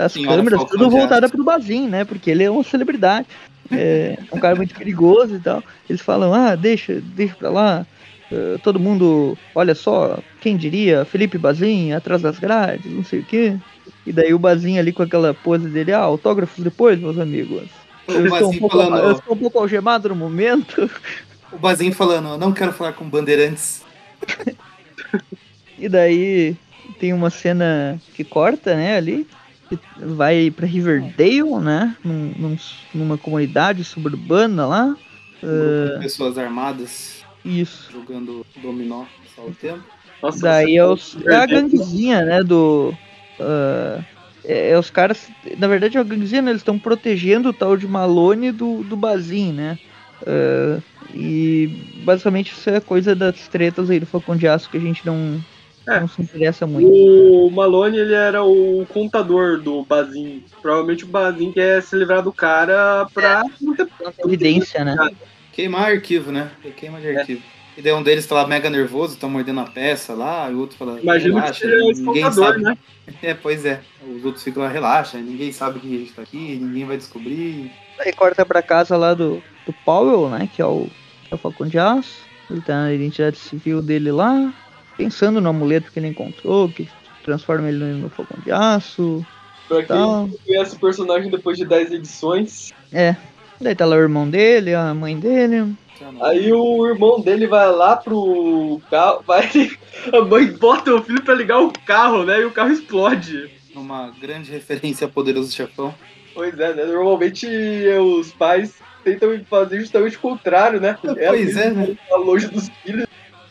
a- as Senhora câmeras, Falcão tudo voltada pro Bazin, né? Porque ele é uma celebridade. É um cara muito perigoso e tal. Eles falam, ah, deixa, deixa pra lá. eh, todo mundo, olha só, quem diria, Felipe Bazin atrás das grades, não sei o quê. E daí o Bazin ali com aquela pose dele, ah, autógrafos depois, meus amigos. Eu O estou, um pouco, eu falando, estou um pouco algemado no momento. o Bazin falando, não quero falar com bandeirantes. E daí tem uma cena que corta, né, ali. que Vai pra Riverdale, né? Num, num- numa comunidade suburbana lá. De pessoas armadas Isso. jogando dominó só o tempo. Nossa, Daí é, os, é a ganguezinha, né? Do. ah, é, é os caras. Na verdade, é a ganguezinha, né, eles estão protegendo o tal de Malone do, do Bazin, né? Ah, e basicamente isso é coisa das tretas aí do Falcão de Aço que a gente não, É. não se interessa muito. O Malone, ele era o contador do Bazin. Provavelmente o Bazin quer se livrar do cara pra Não tem evidência, né? Queimar arquivo, né? Queima de arquivo. E daí um deles tá lá mega nervoso, tá mordendo a peça lá, e o outro fala, Imagino que seja o ninguém contador, sabe. né? É, pois é. Os outros ficam lá, relaxa, ninguém sabe que a gente tá aqui, ninguém vai descobrir. Aí corta pra casa lá do, do Powell, né? Que é o, que é o Falcão de Aço. Ele tá na identidade civil dele lá. Pensando no amuleto que ele encontrou, que transforma ele no Falcão de Aço Pra quem tal. conhece o personagem depois de 10 edições. É. Daí tá lá o irmão dele, a mãe dele. Aí o irmão dele vai lá pro carro, vai. A mãe bota o filho pra ligar o carro, né? E o carro explode. Uma grande referência a Poderoso Chefão. Pois é, né? Normalmente os pais tentam fazer justamente o contrário, né? Pois é, né? Tá longe dos filhos.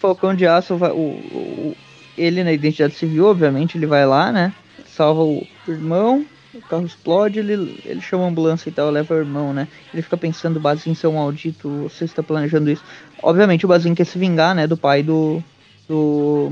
Falcão de Aço, vai, o, o- ele na identidade civil, obviamente, ele vai lá, né? Salva o irmão, o carro explode, ele, ele chama a ambulância e tal, leva o irmão, né? Ele fica pensando, Bazin, seu maldito, você está planejando isso. Obviamente o Bazin quer se vingar, né, do pai do. do.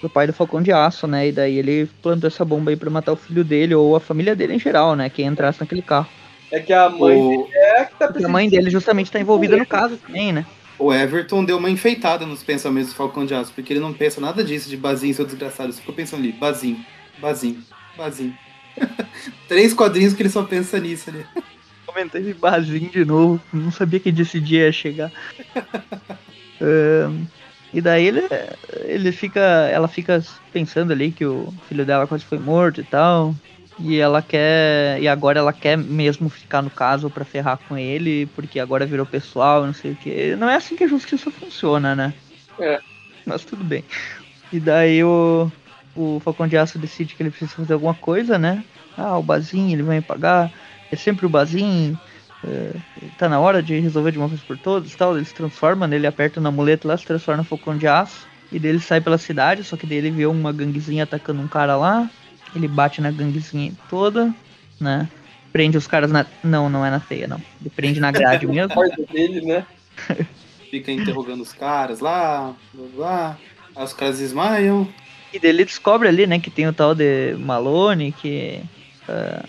do pai do Falcão de Aço, né? E daí ele plantou essa bomba aí pra matar o filho dele, ou a família dele em geral, né? Quem entrasse naquele carro. É que a mãe O, é a que tá a mãe dele justamente tá envolvida no caso também, né? O Everton deu uma enfeitada nos pensamentos do Falcão de Aço, porque ele não pensa nada disso de Bazin, seu desgraçado. Ele ficou pensando ali, Bazin, Bazin, Bazin. Três quadrinhos que ele só pensa nisso ali. Comentei Bazin de novo, não sabia que esse dia ia chegar. E daí ele, ele fica. Ela fica pensando ali que o filho dela quase foi morto e tal. E ela quer. E agora ela quer mesmo ficar no caso pra ferrar com ele, porque agora virou pessoal, não sei o que. Não é assim que a justiça funciona, né? É. Mas tudo bem. E daí o, o Falcão de Aço decide que ele precisa fazer alguma coisa, né? Ah, o Bazin, ele vai me pagar. É sempre o Bazin. é, tá na hora de resolver de uma vez por todas e tal. Ele se transforma, né? ele aperta no amuleto lá, se transforma no Falcão de Aço. E daí ele sai pela cidade, só que daí ele vê uma ganguezinha atacando um cara lá. Ele bate na ganguezinha toda, né? Prende os caras na. Não, não é na teia, não. Ele prende na grade mesmo. porta dele, né? Fica interrogando os caras lá, blá. Aí os caras desmaiam. E daí ele descobre ali, né, que tem o tal de Malone, que. ah,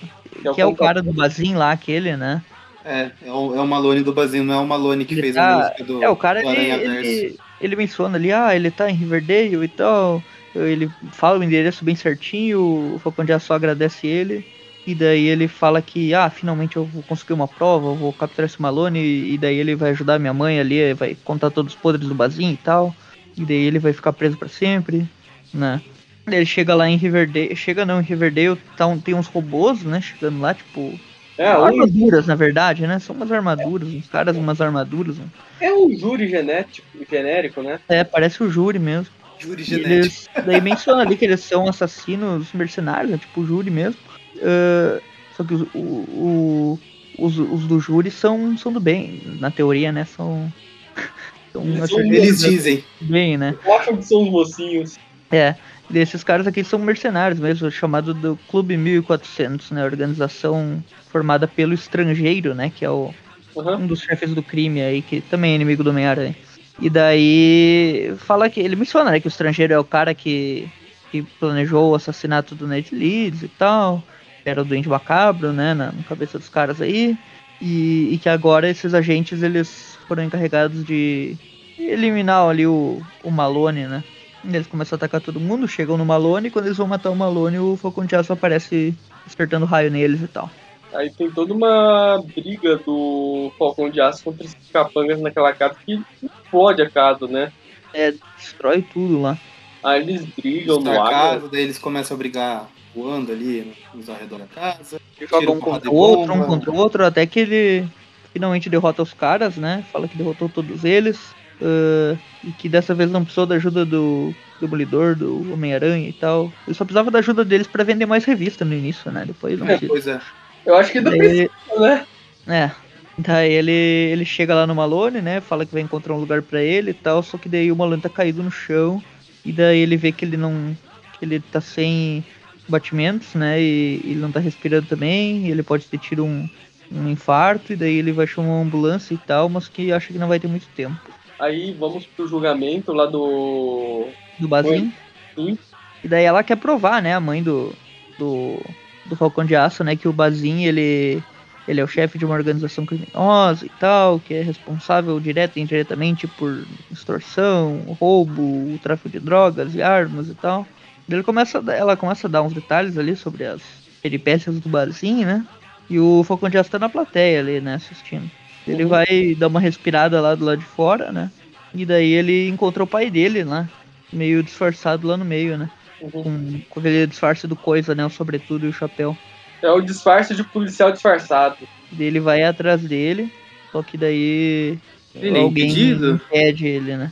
que é o cara do Bazin lá, aquele, né? É, é o, é o Malone do Bazinho, não é o Malone que Ele fez tá- a música do, É, o cara, do ele, ele, ele menciona ali, ah, ele tá em Riverdale e tal. Ele fala o endereço bem certinho, o Falcão de Aço agradece ele. E daí ele fala que, ah, finalmente eu vou conseguir uma prova, eu vou capturar esse Malone. E daí ele vai ajudar minha mãe ali, vai contar todos os podres do Bazin e tal. E daí ele vai ficar preso pra sempre, né? Ele chega lá em Riverdale, chega não, em Riverdale tá tem uns robôs, né, chegando lá, tipo, É, um, armaduras na verdade, né, são umas armaduras, uns caras, umas armaduras, né? é um júri genético, genérico, né? É, parece o júri mesmo. Júri genético. Eles, daí menciona ali que eles são assassinos mercenários, né, tipo o júri mesmo. Ah, só que os, o- o- os, os do júri são, são do bem, na teoria, né? São. são Eles são- Eles dizem. bem, né? Acham que são os mocinhos. É. E esses caras aqui são mercenários mesmo, chamado do Clube 1400, né? Organização formada pelo estrangeiro, né? Que é o, Aham. um dos chefes do crime aí, que também é inimigo do Homem-Aranha. E daí fala que ele menciona né, que o estrangeiro é o cara que, que planejou o assassinato do Ned Leeds e tal. Era o doente macabro, né, na, na cabeça dos caras aí. E, e que agora esses agentes eles foram encarregados de eliminar ali o, o Malone, né? Eles começam a atacar todo mundo, chegam no Malone, e quando eles vão matar o Malone, o Falcão de Aço aparece despertando raio neles e tal. Aí tem toda uma briga do Falcão de Aço contra esses capangas naquela casa que explode a casa, né? É, destrói tudo lá. Aí eles brigam no Está a ar. casa, daí eles começam a brigar voando ali nos arredores da casa. joga Tira um contra o outro, um contra o outro, até que ele finalmente derrota os caras, né? Fala que derrotou todos eles. ah, e que dessa vez não precisou da ajuda do Demolidor, do Homem-Aranha e tal. Ele só precisava da ajuda deles pra vender mais revista no início, né? Depois não É, pois é. Eu acho que ainda precisa, ele- né? É. Daí ele, ele chega lá no Malone, né? Fala que vai encontrar um lugar pra ele e tal. Só que daí o Malone tá caído no chão. E daí ele vê que ele não. que ele tá sem batimentos, né? E ele não tá respirando também. E ele pode ter tido um, um infarto. E daí ele vai chamar uma ambulância e tal. Mas que acha que não vai ter muito tempo. Aí vamos pro julgamento lá do. Do Bazin. Sim. E daí ela quer provar, né? A mãe do. do, do Falcão de Aço, né? Que o Bazin, ele. Ele é o chefe de uma organização criminosa e tal, que é responsável direta e indiretamente por extorsão, roubo, tráfico de drogas e armas e tal. Ele começa, ela começa a dar uns detalhes ali sobre as peripécias do Bazin, né? E o Falcão de Aço tá na plateia ali, né, assistindo. Ele Uhum. vai dar uma respirada lá do lado de fora, né? E daí ele encontra o pai dele lá, meio disfarçado lá no meio, né? Uhum. Com, aquele disfarce do coisa, né? O sobretudo e o chapéu. É o disfarce de policial disfarçado. Ele vai atrás dele, só que daí Ele é alguém impedido? impede ele, né?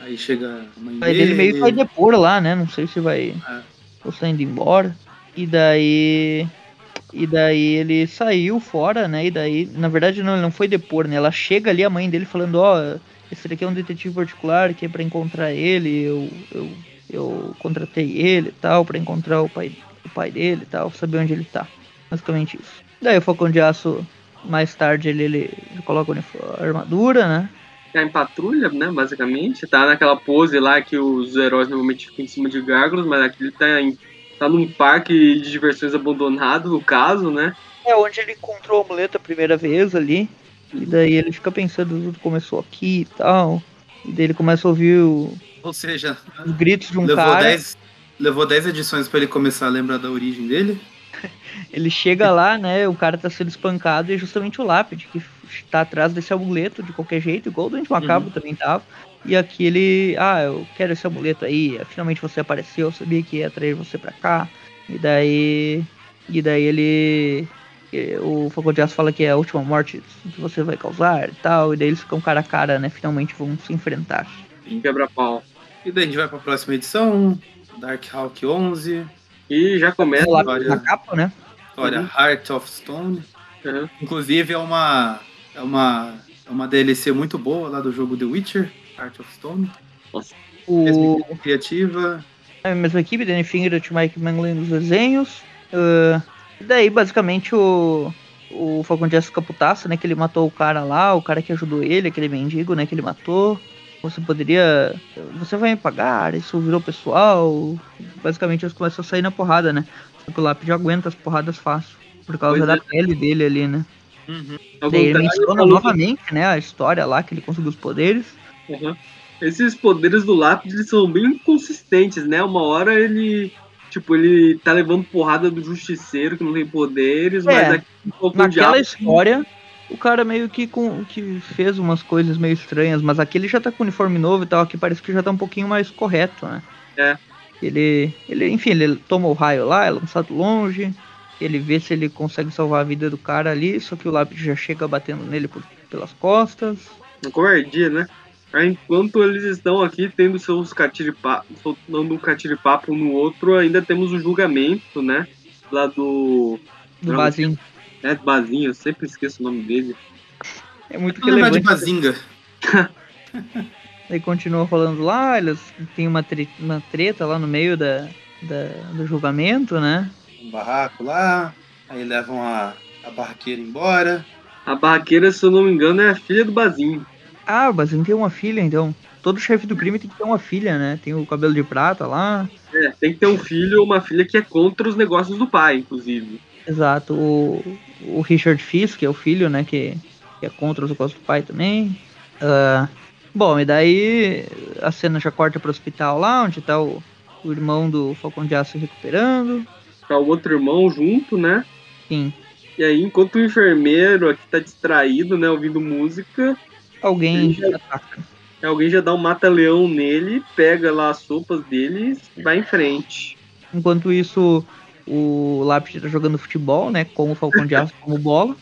Aí chega a mãe pai dele meio que vai depor lá, né? Não sei se vai. É. Ou tá indo embora. E daí. E daí ele saiu fora, né? E daí, na verdade, não, ele não foi depor, né? Ela chega ali, a mãe dele falando, ó, esse daqui é um detetive particular que é pra encontrar ele, eu, eu, eu contratei ele e tal, pra encontrar o pai, o pai dele e tal, saber onde ele tá. Basicamente isso. Daí o Falcão de Aço, mais tarde, ele, ele coloca a armadura, né? Tá em patrulha, né? Basicamente. Tá naquela pose lá que os heróis normalmente ficam em cima de gárgulas, mas aqui ele tá, em, tá num parque de diversões abandonado, no caso, né? É onde ele encontrou a muleta a primeira vez ali. E daí ele fica pensando, tudo começou aqui e tal. E daí ele começa a ouvir o- Ou seja, os gritos de um levou cara. 10 levou 10 edições pra ele começar a lembrar da origem dele. ele chega lá, né? O cara tá sendo espancado e é justamente o Lápide que tá atrás desse amuleto de qualquer jeito, igual o Dante Macabro uhum. também tava. E aqui ele, ah, eu quero esse amuleto aí, finalmente você apareceu, eu sabia que ia atrair você pra cá. E daí. E daí ele. O Fogo de Aço fala que é a última morte que você vai causar e tal. E daí eles ficam cara a cara, né? Finalmente vão se enfrentar. Em quebra-pau. E daí a gente vai pra próxima edição. Dark Hawk 11. E já começa lá na capa, né? Olha, uhum. Heart of Stone. Uhum. Inclusive é uma, é uma é uma DLC muito boa lá do jogo The Witcher, Heart of Stone. Nossa. O... Mesma equipe criativa. É a mesma equipe, Danny Finger e Mike Manglin nos desenhos. Uh, e daí, basicamente, o, o Falcon Jessica putaça, né? Que ele matou o cara lá, o cara que ajudou ele, aquele mendigo, né? Que ele matou. Você poderia. Você vai me pagar? Isso virou pessoal. Basicamente, eles começam a sair na porrada, né? Porque o lápide aguenta as porradas fácil. Por causa pois da é. pele dele ali, né? Uhum. Daí ele menciona novamente, né? A história lá que ele conseguiu os poderes. Uhum. Esses poderes do lápide eles são bem inconsistentes, né? Uma hora ele. Tipo, ele tá levando porrada do justiceiro que não tem poderes, é, mas aqui um Naquela história, o cara meio que, com, que fez umas coisas meio estranhas, mas aqui ele já tá com uniforme novo e tal, aqui parece que já tá um pouquinho mais correto, né? É. Ele, ele enfim, ele toma o raio lá, é lançado longe, ele vê se ele consegue salvar a vida do cara ali, só que o lápis já chega batendo nele por, pelas costas. Uma covardia, né? Enquanto eles estão aqui tendo seus catiripapos, soltando um catiripapo um no outro, ainda temos o julgamento, né? Lá do. Do Bazinho. É, Bazinho, eu sempre esqueço o nome dele. É muito que lembrar de Bazinga. Aí continua falando lá, eles têm uma, tre uma treta lá no meio da, da, do julgamento, né? Um barraco lá, aí levam a, a barraqueira embora. A barraqueira, se eu não me engano, é a filha do Bazinho. Ah, o Bazinho tem uma filha, então. Todo chefe do crime tem que ter uma filha, né? Tem o cabelo de prata lá. É, tem que ter um filho ou uma filha que é contra os negócios do pai, inclusive. Exato. O, o Richard Fisk, que é o filho, né? Que, que é contra os negócios do pai também. Uh, bom, e daí a cena já corta pro hospital lá, onde tá o, o irmão do Falcão de Aço recuperando. Tá o outro irmão junto, né? Sim. E aí, enquanto o enfermeiro aqui tá distraído, né, ouvindo música, alguém já, ataca. Alguém já dá um mata-leão nele, pega lá as sopas dele e vai em frente. Enquanto isso, o Lápis tá jogando futebol, né? Com o Falcão de Aço como bola.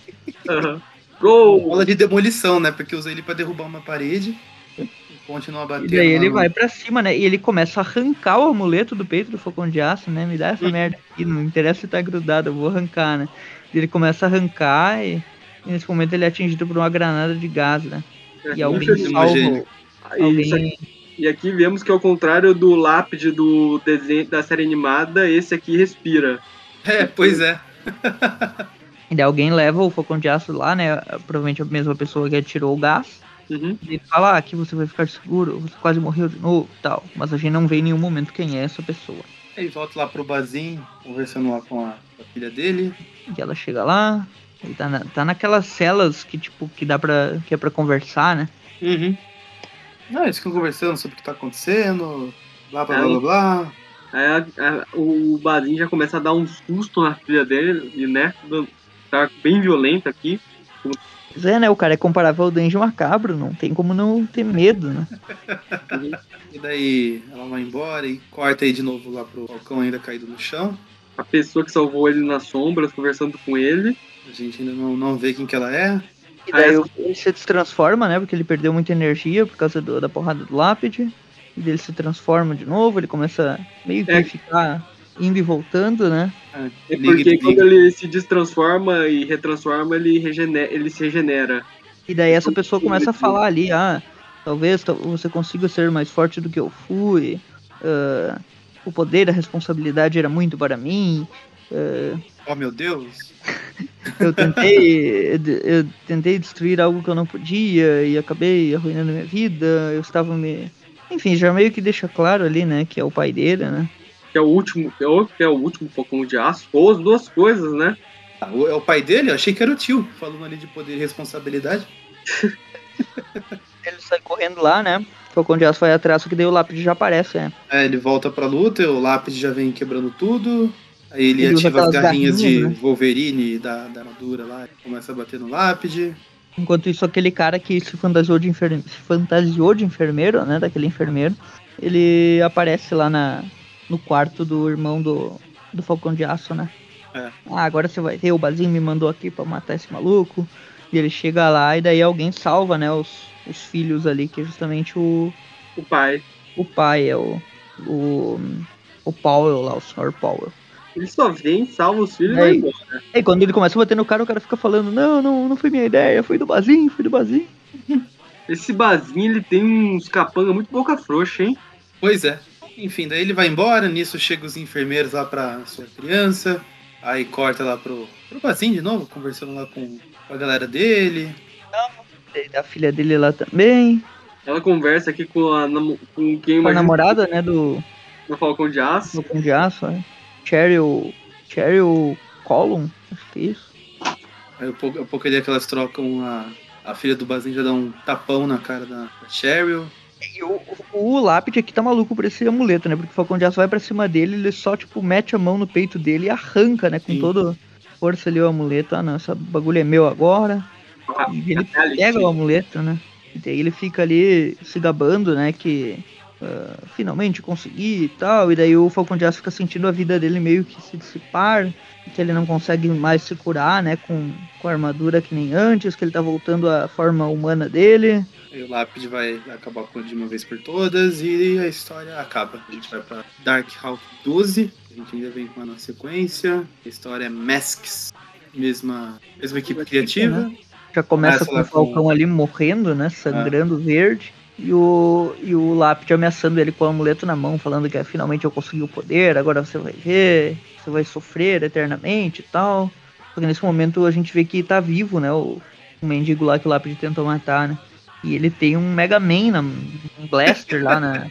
Uhum. Gol! Bola de demolição, né? Porque usa ele para derrubar uma parede e continuar batendo. E daí ele no... vai para cima, né? E ele começa a arrancar o amuleto do peito do Falcão de Aço, né? Me dá essa uhum. merda aqui, não interessa se tá grudado, eu vou arrancar, né? E ele começa a arrancar e, e, nesse momento ele é atingido por uma granada de gás, né? É, e alguém salva. Alguém... E aqui vemos que ao contrário do lápide do desenho da série animada, esse aqui respira. É, pois é. e daí alguém leva o Falcão de Aço lá, né? Provavelmente a mesma pessoa que atirou o gás. Uhum. E ele fala, ah, aqui você vai ficar seguro, você quase morreu de novo tal. Mas a gente não vê em nenhum momento quem é essa pessoa. Aí volta lá pro Bazinho, conversando lá com a, com a filha dele. E ela chega lá, ele tá, na, tá naquelas celas que, tipo, que dá pra. que é pra conversar, né? Uhum. Não, eles ficam conversando sobre o que tá acontecendo, blá blá é, blá blá. Aí a, a, o Bazinho já começa a dar um susto na filha dele, né? Tá bem violento aqui. Pois é, né? O cara é comparável ao Danjo Macabro, não tem como não ter medo, né? e daí ela vai embora e corta aí de novo lá pro balcão ainda caído no chão. A pessoa que salvou ele nas sombras, conversando com ele. A gente ainda não, não vê quem que ela é. E daí essa... ele se transforma, né? Porque ele perdeu muita energia por causa do, da porrada do lápide. E ele se transforma de novo, ele começa meio que é. ficar indo e voltando, né? É porque quando ele se destransforma e retransforma, ele, regenera, ele se regenera. E daí essa pessoa começa a falar ali, ah, talvez você consiga ser mais forte do que eu fui. Uh, o poder, a responsabilidade era muito para mim. Uh, oh meu Deus! eu tentei eu tentei destruir algo que eu não podia e acabei arruinando minha vida. Eu estava me. Enfim, já meio que deixa claro ali, né? Que é o pai dele, né? Que é o último, que é o, que é o último Pokémon de aço, ou as duas coisas, né? Ah, é o pai dele? Eu achei que era o tio, falando ali de poder e responsabilidade. ele sai correndo lá, né? O Falcão de Aço vai atrás, só que daí o Lápide já aparece, é. É, ele volta pra luta, o Lápide já vem quebrando tudo. Aí ele, Ele ativa as garrinhas de né? Wolverine da, da armadura lá, começa a bater no lápide. Enquanto isso, aquele cara que se fantasiou de, enfer... se fantasiou de enfermeiro, né? Daquele enfermeiro, ele aparece lá na... no quarto do irmão do, do Falcão de Aço, né? É. Ah, agora você vai ver, o Bazinho me mandou aqui pra matar esse maluco. E ele chega lá e daí alguém salva, né? Os, os filhos ali, que é justamente o, O pai. o pai, é o. O, o Powell lá, o Sr. Powell. Ele só vem, salva os filhos e É, vai embora. Aí quando ele começa a bater no cara, o cara fica falando, não, não, não foi minha ideia, foi do Bazinho, foi do Bazinho. Esse Bazinho, ele tem uns capanga muito boca frouxa, hein? Pois é. Enfim, daí ele vai embora, nisso chegam os enfermeiros lá pra sua criança. Aí corta lá pro, pro Bazinho de novo, conversando lá com, com a galera dele. A filha dele lá também. Ela conversa aqui com, a, com quem Com a namorada, né, do, no Falcão de Aço. do Pão de Aço, né? Cheryl. Cheryl Column, acho que é isso. Aí um pouco, um pouco ali é que elas trocam a, a filha do Bazinho já dá um tapão na cara da, da Cheryl. E o, o, o lápide aqui tá maluco por esse amuleto, né? Porque o Falcão de Aço vai pra cima dele, ele só, tipo, mete a mão no peito dele e arranca, né? Com Sim. toda força ali o amuleto. Ah, não, essa bagulho é meu agora. E ele pega o amuleto, né? E daí ele fica ali se gabando, né? Que ah, finalmente consegui e tal. E daí o Falcão de Aço fica sentindo a vida dele meio que se dissipar. Que ele não consegue mais se curar, né? Com, com a armadura que nem antes. Que ele tá voltando à forma humana dele. Aí o Lápide vai acabar com ele de uma vez por todas e a história acaba. A gente vai pra Dark Hawk 12, a gente ainda vem com uma na sequência. A história é Masks, mesma, mesma equipe criativa. Já começa Começa com o Falcão com- ali morrendo, né? Sangrando verde. E o, e o Lápide ameaçando ele com o amuleto na mão, falando que "Ah, finalmente eu consegui o poder, agora você vai ver, você vai sofrer eternamente e tal. Só que nesse momento a gente vê que tá vivo, né? O, o mendigo lá que o Lápide tentou matar, né? E ele tem um Mega Man, na, um blaster lá na,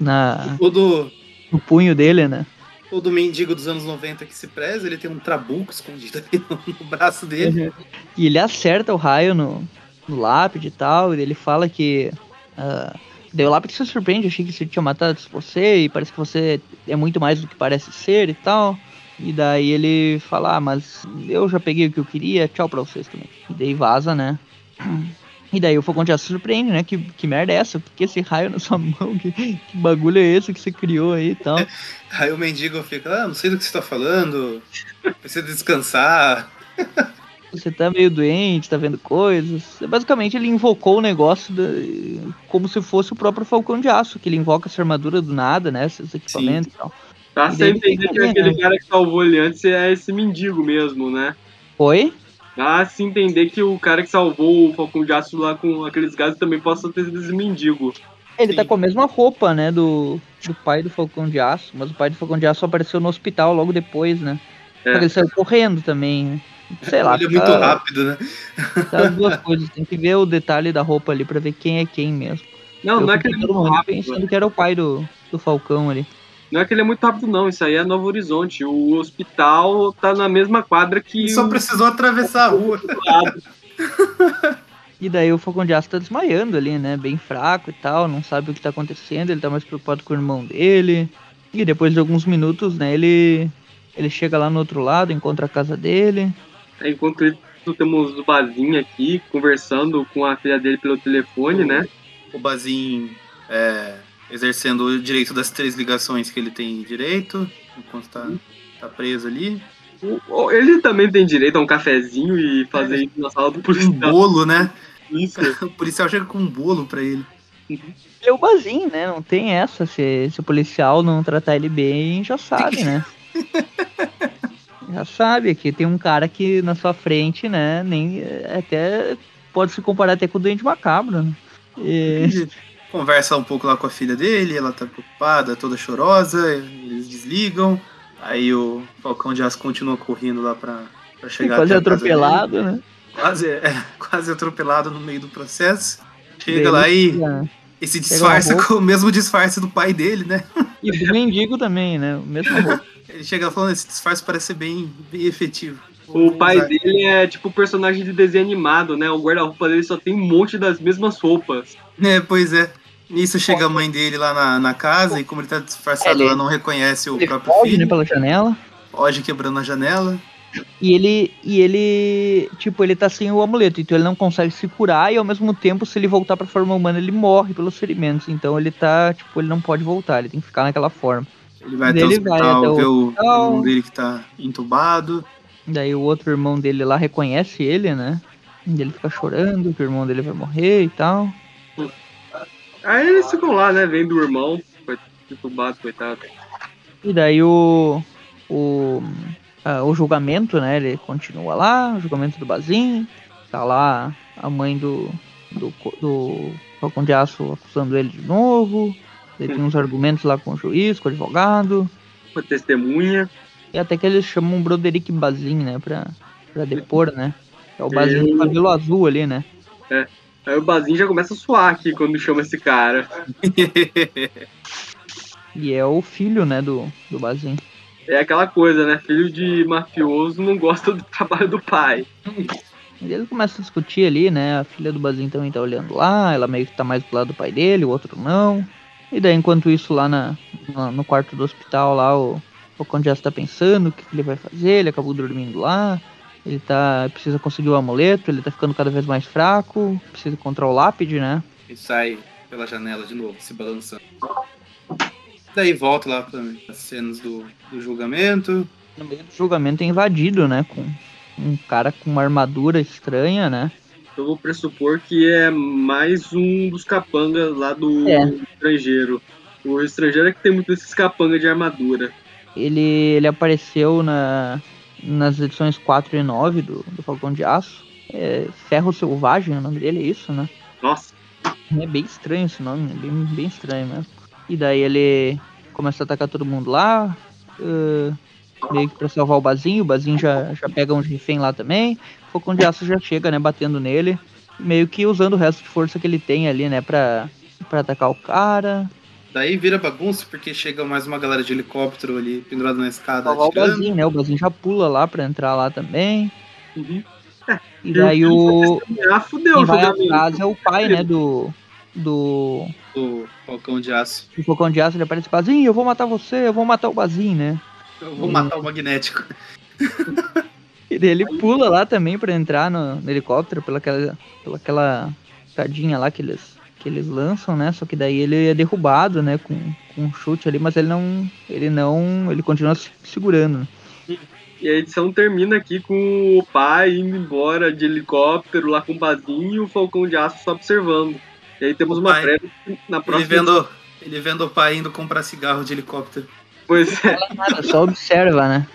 na, Todo, no punho dele, né? todo mendigo dos anos 90 que se preza, ele tem um trabuco escondido ali no, no braço dele. E ele acerta o raio no, no lápide e tal, e ele fala que. Ah, daí o lápide se surpreende, achei que você tinha matado você, e parece que você é muito mais do que parece ser e tal. E daí ele fala, ah, mas eu já peguei o que eu queria, tchau pra vocês também. E daí vaza, né? E daí o Falcão já se surpreende, né? Que, que merda é essa? Por que esse raio na sua mão? Que, que bagulho é esse que você criou aí e tal? Aí o mendigo fica, ah, não sei do que você tá falando, precisa descansar. Você tá meio doente, tá vendo coisas. Basicamente, ele invocou o negócio da- como se fosse o próprio Falcão de Aço, que ele invoca essa armadura do nada, né? Esses equipamentos e tal. Tá sem entender que ali, aquele né? cara que salvou ele antes é esse mendigo mesmo, né? Oi? Dá a se entender que o cara que salvou o Falcão de Aço lá com aqueles gases também possa ter sido esse mendigo. Ele Sim. tá com a mesma roupa, né? Do, do pai do Falcão de Aço. Mas o pai do Falcão de Aço apareceu no hospital logo depois, né? É. Ele saiu correndo também, né? Sei lá, ele é tá- muito rápido, né? tá as duas coisas. Tem que ver o detalhe da roupa ali pra ver quem é quem mesmo. Não, Eu não é que ele é muito rápido. pensando que era o pai do, do Falcão ali. Não é que ele é muito rápido, não. Isso aí é Novo Horizonte. O hospital tá na mesma quadra que Ele só o precisou atravessar a rua. lado. E daí o Falcão de Aço tá desmaiando ali, né? Bem fraco e tal, não sabe o que tá acontecendo, ele tá mais preocupado com o irmão dele. E depois de alguns minutos, né, ele ele chega lá no outro lado, encontra a casa dele. Enquanto isso, temos o Bazinho aqui conversando com a filha dele pelo telefone, né? O Bazin é, exercendo o direito das três ligações que ele tem direito, enquanto tá, tá preso ali. O- o- Ele também tem direito a um cafezinho e fazer isso na sala do Um policial. bolo, né? Isso. O policial chega com um bolo pra ele. Ele é o Bazinho, né? Não tem essa. Se, se o policial não tratar ele bem, já sabe, né? já sabe que tem um cara que na sua frente, né? Nem é, até pode se comparar até com o Doente Macabro. Né? E- Conversa um pouco lá com a filha dele, ela tá preocupada, toda chorosa, eles desligam. Aí o Falcão de Aço continua correndo lá pra, pra chegar quase até a casa dele. atropelado, né? Quase, é, quase atropelado no meio do processo. Chega lá e, e se disfarça com o mesmo disfarce do pai dele, né? E do mendigo também, né? O mesmo roupa. Ele chega lá falando, esse disfarce parece ser bem, bem efetivo. O pai usar. dele é tipo personagem de desenho animado, né? O guarda-roupa dele só tem um monte das mesmas roupas. É, pois é. Nisso chega a mãe dele lá na, na casa e como ele tá disfarçado, Ele- ela não reconhece o Ele próprio foge, né, filho. pela janela. Hoje quebrando a janela. E ele, e ele, tipo, ele tá sem o amuleto, então ele não consegue se curar e ao mesmo tempo, se ele voltar pra forma humana, ele morre pelos ferimentos. Então ele tá, tipo, ele não pode voltar, ele tem que ficar naquela forma. Ele vai até o hospital, vai até o ver o irmão dele que tá entubado. Daí o outro irmão dele lá reconhece ele, né? E ele fica chorando que o irmão dele vai morrer e tal. Aí eles ficam lá, né? Vendo o irmão, foi entubado, coitado. E daí o. O, ah, o julgamento, né? Ele continua lá, o julgamento do Bazin. Tá lá a mãe do. Do, co- do Falcão de Aço acusando ele de novo. Ele tem uns argumentos lá com o juiz, com o advogado. Uma testemunha. E até que eles chamam o Broderick Bazin, né? Pra, pra depor, né? É o Bazin com cabelo azul ali, né? Aí o Bazinho já começa a suar aqui quando chama esse cara. E é o filho, né, do, do Bazin. É aquela coisa, né? Filho de mafioso não gosta do trabalho do pai. E ele começa a discutir ali, né? A filha do Bazin também tá olhando lá, ela meio que tá mais do lado do pai dele, o outro não. E daí, enquanto isso, lá na, na- no quarto do hospital, lá, o, o Conde já tá pensando o que, que ele vai fazer, ele acabou dormindo lá. Ele tá. precisa conseguir o amuleto, ele tá ficando cada vez mais fraco, precisa encontrar o lápide, né? E sai pela janela de novo, se balançando. Daí volta lá para as cenas do, do julgamento. No meio do julgamento é invadido, né? Com um cara com uma armadura estranha, né? Eu vou pressupor que é mais um dos capangas lá do É. estrangeiro. O estrangeiro é que tem muito esses capangas de armadura. Ele, ele apareceu na, nas edições 4 e 9 do, do Falcão de Aço. É Ferro Selvagem, o nome dele é isso, né? Nossa, É bem estranho esse nome, é bem, bem estranho mesmo. E daí ele começa a atacar todo mundo lá, ah, meio que pra salvar o Bazinho. O Bazinho já, já pega um refém lá também. O Falcão de Aço já chega, né, batendo nele, meio que usando o resto de força que ele tem ali, né, pra, pra atacar o cara. Daí vira bagunça porque chega mais uma galera de helicóptero ali pendurada na escada Salvar o. Bazinho, né? O Bazinho já pula lá pra entrar lá também. Uhum. E daí o. ah, fudeu Quem o vai atrás é o pai, né, do. Do. do Falcão de Aço. Do Falcão de Aço, ele aparece Bazinho, eu vou matar você, eu vou matar o Bazinho, né? Eu vou matar o magnético. E daí ele pula lá também pra entrar no, no helicóptero pela aquela, pela aquela escadinha lá que eles, que eles lançam, né? Só que daí ele é derrubado, né? Com, com um chute ali, mas ele não. Ele não. Ele continua se segurando. né? E a edição termina aqui com o pai indo embora de helicóptero lá com o Bazinho e o Falcão de Aço só observando. E aí temos O uma pai. prévia na Ele próxima. vendo, ele vendo o pai indo comprar cigarro de helicóptero. Pois é. Nada, só observa, né?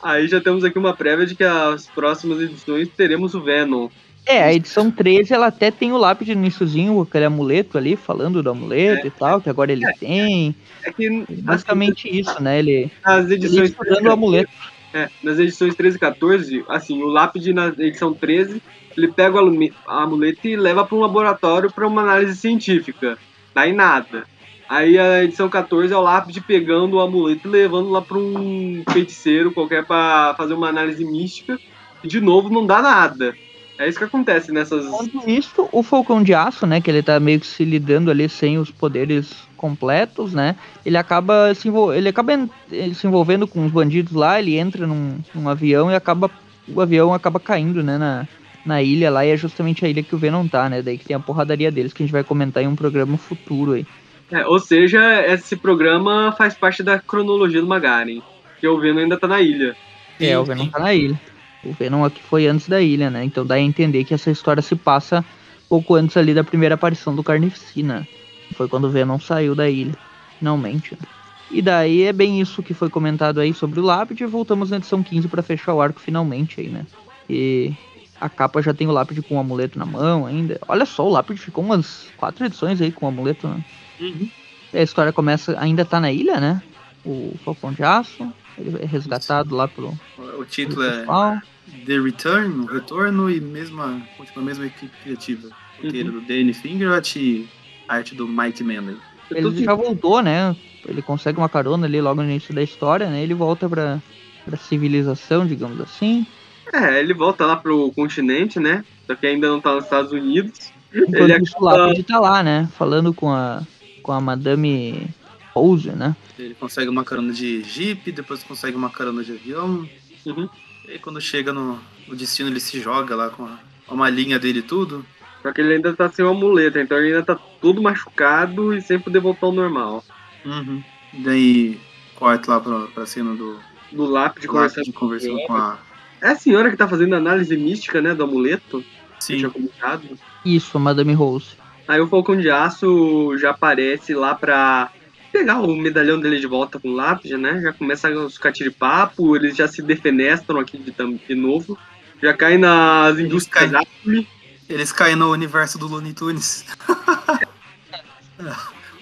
Aí já temos aqui uma prévia de que as próximas edições teremos o Venom. É, a edição 13, ela até tem o lápide no iníciozinho, aquele amuleto ali, falando do amuleto e tal, que agora ele tem. É que Basicamente isso, né? Ele, ele edições estudando o amuleto. É, nas edições 13 e 14, assim, o lápide na edição 13, ele pega o amuleto e leva para um laboratório para uma análise científica. Dá em nada. Aí a edição 14 é o lápide pegando o amuleto e levando lá para um feiticeiro qualquer para fazer uma análise mística. E de novo não dá nada. É isso que acontece nessas. Enquanto isso, o Falcão de Aço, né, que ele tá meio que se lidando ali sem os poderes completos, né, ele acaba se, envol... ele acaba eh, se envolvendo com os bandidos lá, ele entra num, num avião e acaba, o avião acaba caindo, né, na, na ilha lá, e é justamente a ilha que o Venom tá, né, daí que tem a porradaria deles, que a gente vai comentar em um programa futuro aí. É, ou seja, esse programa faz parte da cronologia do Magaren. Que o Venom ainda tá na ilha. É, o Venom tá na ilha. O Venom aqui foi antes da ilha, né, então dá a entender que essa história se passa pouco antes ali da primeira aparição do Carnificina. Foi quando o Venom saiu da ilha, finalmente. né. E daí é bem isso que foi comentado aí sobre o lápide e voltamos na edição 15 pra fechar o arco finalmente aí, né. E a capa já tem o lápide com o amuleto na mão ainda. Olha só, o lápide ficou umas quatro edições aí com o amuleto, né. E a história começa, ainda tá na ilha, né, o Falcão de Aço, ele é resgatado lá pelo, O pelo título é pessoal. The Return, o retorno e mesma, continua a mesma equipe criativa. Roteiro Uhum. do Danny Fingerat e arte do Mike Manley. Tô Ele já voltou, né? Ele consegue uma carona ali logo no início da história, né? Ele volta pra, pra civilização, digamos assim. É, ele volta lá pro continente, né? Só que ainda não tá nos Estados Unidos. Enquanto Ele isso, o Lápide tá lá, né? Falando com a, com a Madame pose, né? Ele consegue uma carona de jeep, depois consegue uma carona de avião. Uhum. E aí quando chega no, no destino ele se joga lá com a, com a malinha dele e tudo. Só que ele ainda tá sem uma muleta, então ele ainda tá todo machucado e sem poder voltar ao normal. Uhum. E daí corta lá pra, pra cena do Do conversando. Lápide conversando com a. É a senhora que tá fazendo análise mística, né, do amuleto, que eu Sim. tinha comentado. Isso, a Madame Rose. Aí o Falcão de Aço já aparece lá pra pegar o medalhão dele de volta com o lápide, né? Já começa os catiripapo, eles já se defenestram aqui de, de novo. Já caem nas indústrias caem. Acme. Eles caem no universo do Looney Tunes.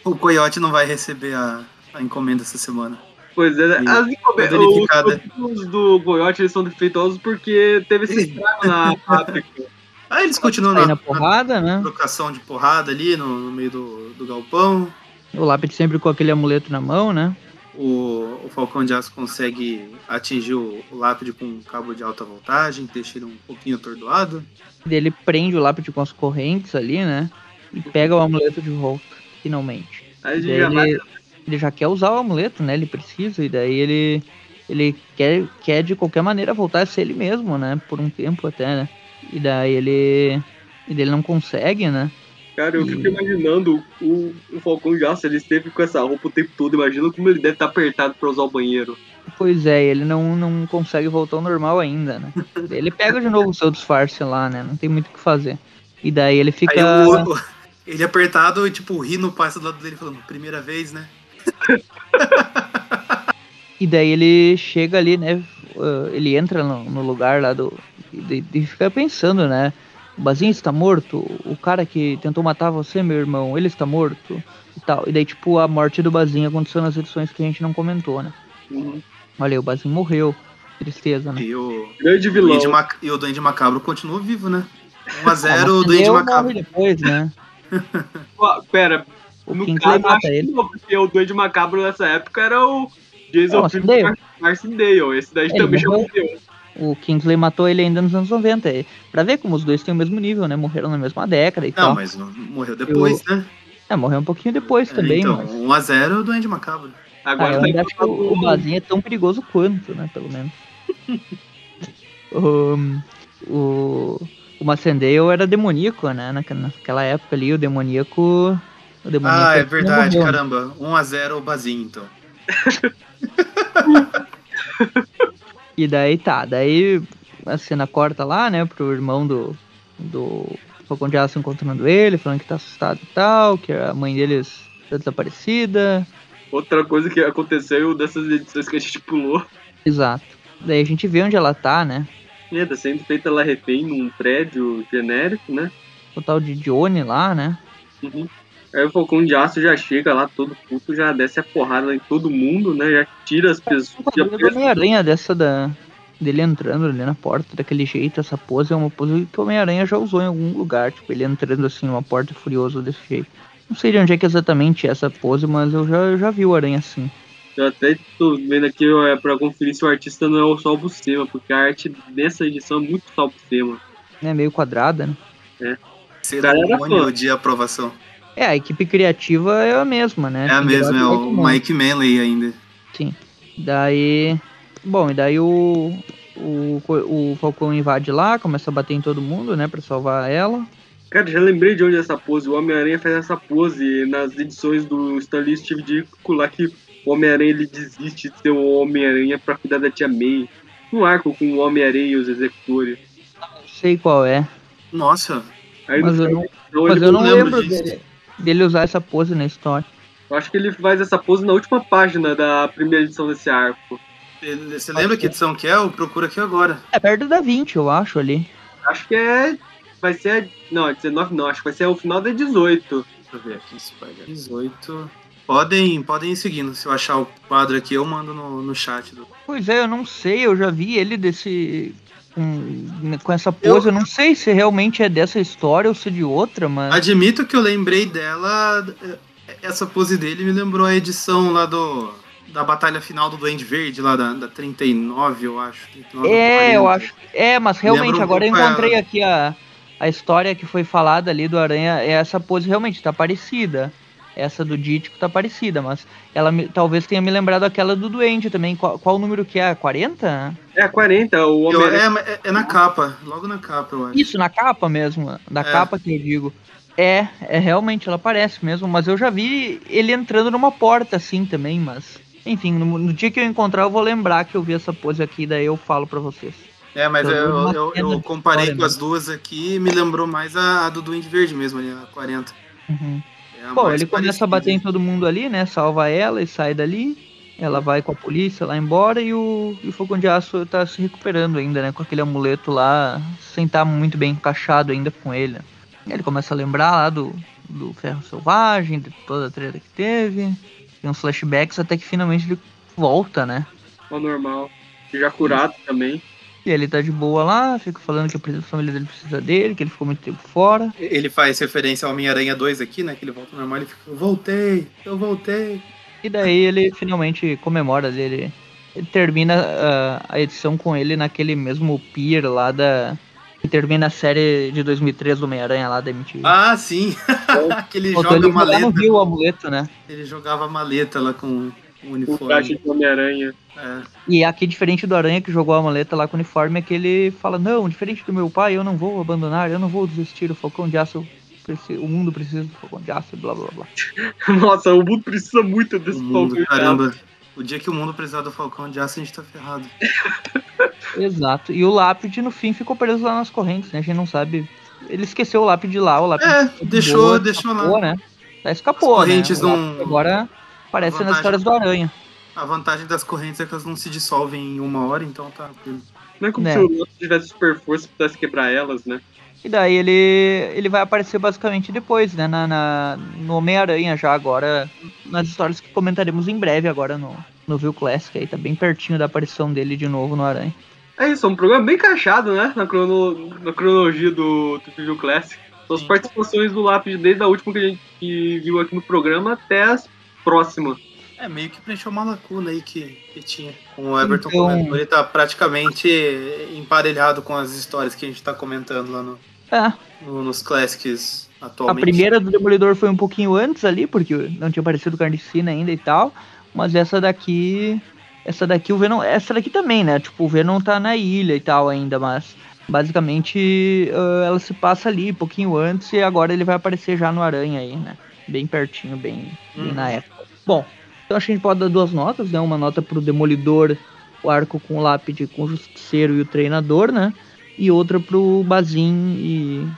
o Coyote não vai receber a, a encomenda essa semana. Pois é, E as encome- verificada. os os do Goiate eles são defeituosos porque teve esse estrago na fábrica. Aí eles continuam na, na porrada, né? na trocação de porrada ali no, no meio do, do galpão. O lápide sempre com aquele amuleto na mão, né? O, o Falcão de Aço consegue atingir o, o lápide com um cabo de alta voltagem, deixa ele um pouquinho atordoado. Daí ele prende o lápide com as correntes ali, né? E pega o amuleto de volta, finalmente. Aí Daí já ele, ele já quer usar o amuleto, né? Ele precisa, e daí ele, ele quer, quer de qualquer maneira voltar a ser ele mesmo, né? Por um tempo até, né? E daí ele. E daí ele não consegue, né? Cara, eu E- fico imaginando o, o Falcão de Aço, ele esteve com essa roupa o tempo todo. Imagina como ele deve estar apertado pra usar o banheiro. Pois é, ele não, não consegue voltar ao normal ainda, né? Ele pega de novo o seu disfarce lá, né? Não tem muito o que fazer. E daí ele fica. Aí o, o- ele apertado e tipo, rindo passa do lado dele falando, primeira vez, né? E daí ele chega ali, né? Uh, Ele entra no, no lugar lá do. E, e fica pensando, né? O Bazinho está morto. O cara que tentou matar você, meu irmão, ele está morto. E tal. E daí, tipo, a morte do Bazinho aconteceu nas edições que a gente não comentou, né? Uhum. Olha aí, o Bazinho morreu. Tristeza, né? E o, Grande vilão. Mac- e o Duende Macabro continua vivo, né? 1x0 Ah, o Duende Macabro. depois, né? Pô, Pera, O no caso, acho mata que ele. não, porque o Duende Macabro nessa época era o Jason Não, Marcindale. Marcindale. Esse daí Ele também morreu. O Kingsley matou ele ainda nos anos 90. E Pra ver como os dois têm o mesmo nível, né? Morreram na mesma década e Não, tal. mas morreu depois, né? É, morreu um pouquinho depois também, então, mas. 1x0 o Duende Macabro. Ah, Agora eu tá ainda acho que o, o Bazinho é tão perigoso quanto, né? Pelo menos. um, o, o Macendale era demoníaco, né? Naque- Naquela época ali, o demoníaco. O demoníaco Ah, é não verdade, morreu. caramba. 1x0 o Bazinho, então. E daí tá, daí a cena corta lá, né, pro irmão do, do Falcão de Aço encontrando ele, falando que tá assustado e tal, que a mãe deles tá desaparecida. Outra coisa que aconteceu dessas edições que a gente pulou. Exato. Daí a gente vê onde ela tá, né? É, tá sendo feita lá refém num prédio genérico, né? O tal de Johnny lá, né? Uhum. Aí o Falcão de Aço já chega lá todo puto, já desce a porrada em todo mundo, né? Já tira as pessoas. Do Homem-Aranha dessa da. Dele entrando ali na porta daquele jeito, essa pose é uma pose que o Homem-Aranha já usou em algum lugar, tipo, ele entrando assim numa porta furioso desse jeito. Não sei de onde é que exatamente é essa pose, mas eu já, eu já vi o Aranha assim. Eu até tô vendo aqui é, pra conferir se o artista não é o Sol Buscema, porque a arte dessa edição é muito Sol Buscema. Né, meio quadrada, né? Cerimônia de aprovação. É, a equipe criativa é a mesma, né? É a mesma, é o Mike Manley ainda. Daí. Bom, e daí o, o. O Falcão invade lá, começa a bater em todo mundo, né? Pra salvar ela. Cara, já lembrei de onde é essa pose. O Homem-Aranha faz essa pose nas edições do Stanley Steve Ditko lá que o Homem-Aranha ele desiste de ser o Homem-Aranha pra cuidar da tia May. Um arco com o Homem-Aranha e os executores. Não sei qual é. Nossa, Aí Mas eu não, mas eu não lembro lembro disso. dele, dele usar essa pose na história. eu acho que ele faz essa pose na última página da primeira edição desse arco. ele- você lembra que edição que é? Eu procuro aqui agora. É perto da 20, eu acho, ali. Acho que é. Vai ser. Não, 19 não, acho que vai ser o final da 18. Deixa eu ver aqui, Spider 18. Podem, podem ir seguindo. Se eu achar o quadro aqui, eu mando no, no chat. Do... Pois é, eu não sei, eu já vi ele desse. Com, com essa pose, eu... não sei se realmente é dessa história ou se é de outra, mas. Admito que eu lembrei dela. Essa pose dele me lembrou a edição lá do. Da batalha final do Duende Verde, lá da, da 39, eu acho. 39, É, eu 40. acho. É, mas realmente, um agora eu encontrei ela. aqui a, a história que foi falada ali do Aranha. É essa pose realmente tá parecida. Essa do Dítico tá parecida, mas ela me, talvez tenha me lembrado aquela do Duende também. Qual, qual o número que é? 40? É a 40, o Eu- homem é, é- é na capa, logo na capa, eu acho. Isso, na capa mesmo, da É. capa que eu digo. É, é realmente, ela parece mesmo, mas eu já vi ele entrando numa porta assim também, mas. Enfim, no, no dia que eu encontrar eu vou lembrar que eu vi essa pose aqui, daí eu falo pra vocês. É, mas Pelo eu, eu, eu de comparei história, com as duas aqui e me lembrou mais a, a do Duende Verde mesmo, ali, a 40. Uhum. É Bom, ele começa a bater em todo mundo ali, né? Salva ela e sai dali. Ela vai com a polícia lá embora e o, e o Fogão de Aço tá se recuperando ainda, né? Com aquele amuleto lá, sem estar muito bem encaixado ainda com ele. Ele começa a lembrar lá do, do Ferro Selvagem, de toda a treta que teve. Tem uns flashbacks até que finalmente ele volta, né? ao normal. Já curado também. E ele tá de boa lá, fica falando que a família dele precisa dele, que ele ficou muito tempo fora. Ele faz referência ao Homem-Aranha 2 aqui, né? Que ele volta normal e fica, eu voltei, eu voltei. E daí ele finalmente comemora dele. Ele termina ah, a edição com ele naquele mesmo pier lá da. Que termina a série de 2003 do Homem-Aranha lá da MTV. Ah, sim! que ele joga ele maleta. Rio o amuleto, né? Ele jogava maleta lá com o O uniforme. traje de Homem-Aranha. É. E aqui, diferente do Aranha que jogou a maleta lá com o uniforme, é que ele fala: Não, diferente do meu pai, eu não vou abandonar, eu não vou desistir. O Falcão de Aço, o mundo precisa do Falcão de Aço, blá blá blá. Nossa, o mundo precisa muito desse O mundo, Falcão de caramba. O dia que o mundo precisar do Falcão de Aço, a gente tá ferrado. Exato. E o lápide no fim ficou preso lá nas correntes, né? A gente não sabe. Ele esqueceu o lápide lá, o lápide É, deixou- boa, deixou lá. escapou, né? Já escapou, As correntes né? Não- Agora aparece nas histórias do Aranha. A vantagem das correntes é que elas não se dissolvem em uma hora, então tá. Não é como Né. se o outro tivesse super força e pudesse quebrar elas, né? E daí ele, ele vai aparecer basicamente depois, né? Na, na- no Homem-Aranha já agora. Nas histórias que comentaremos em breve agora no, no View Classic aí. Tá bem pertinho da aparição dele de novo no Aranha. É isso, é um programa bem encaixado, né? Na, crono- na cronologia do, do Preview Classic. São as participações do Lápide desde a última que a gente viu aqui no programa até as próximas. É, meio que preencheu uma lacuna aí que, que tinha. Com o Everton Então- comentou, ele tá praticamente emparelhado com as histórias que a gente tá comentando lá no, É, no- nos Classics a atualmente. primeira do Demolidor foi um pouquinho antes ali, porque não tinha aparecido Carnicina ainda e tal. Mas essa daqui. Essa daqui o Venom. Essa daqui também, né? Tipo, o Venom tá na ilha e tal ainda, mas. Basicamente, ah, ela se passa ali um pouquinho antes e agora ele vai aparecer já no Aranha aí, né? Bem pertinho, bem, bem Uhum. na época. Bom, então acho que a gente pode dar duas notas, né? Uma nota pro Demolidor, o arco com lápide, com o Justiceiro e o Treinador, né? E outra pro Bazin e,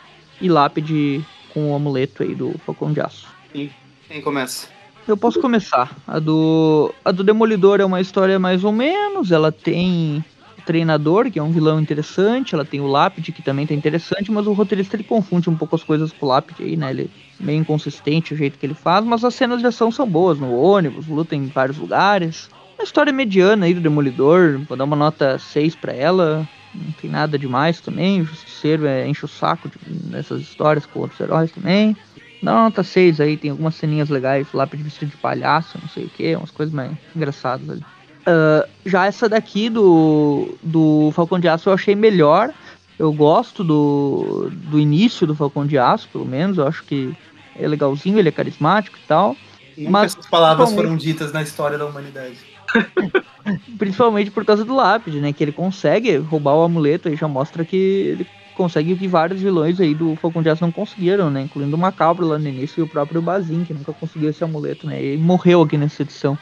e lápide com o amuleto aí do Falcão de Aço. Quem começa? Eu posso começar. A do, a do Demolidor é uma história mais ou menos. Ela tem treinador, que é um vilão interessante. Ela tem o Lápide, que também tá interessante. Mas o roteirista ele confunde um pouco as coisas com o Lápide aí, né? Ele é meio inconsistente o jeito que ele faz. Mas as cenas de ação são boas no ônibus, luta em vários lugares. Uma história mediana aí do Demolidor. Vou dar uma nota 6 pra ela. Não tem nada demais também. O Justiceiro é, enche o saco de- nessas histórias com outros heróis também. Dá uma nota 6 aí, tem algumas ceninhas legais, lápide vestido de palhaço, não sei o que, umas coisas mais engraçadas ali. Ah, já essa daqui do, do Falcão de Aço eu achei melhor. Eu gosto do, do início do Falcão de Aço, pelo menos. Eu acho que é legalzinho, ele é carismático e tal. Nunca Mas, essas palavras foram ditas na história da humanidade. Principalmente por causa do lápide, né? Que ele consegue roubar o amuleto e já mostra que ele consegue o que vários vilões aí do Falcão de Aço não conseguiram, né? Incluindo o Macabro lá no início e o próprio Bazin, que nunca conseguiu esse amuleto, né? E morreu aqui nessa edição.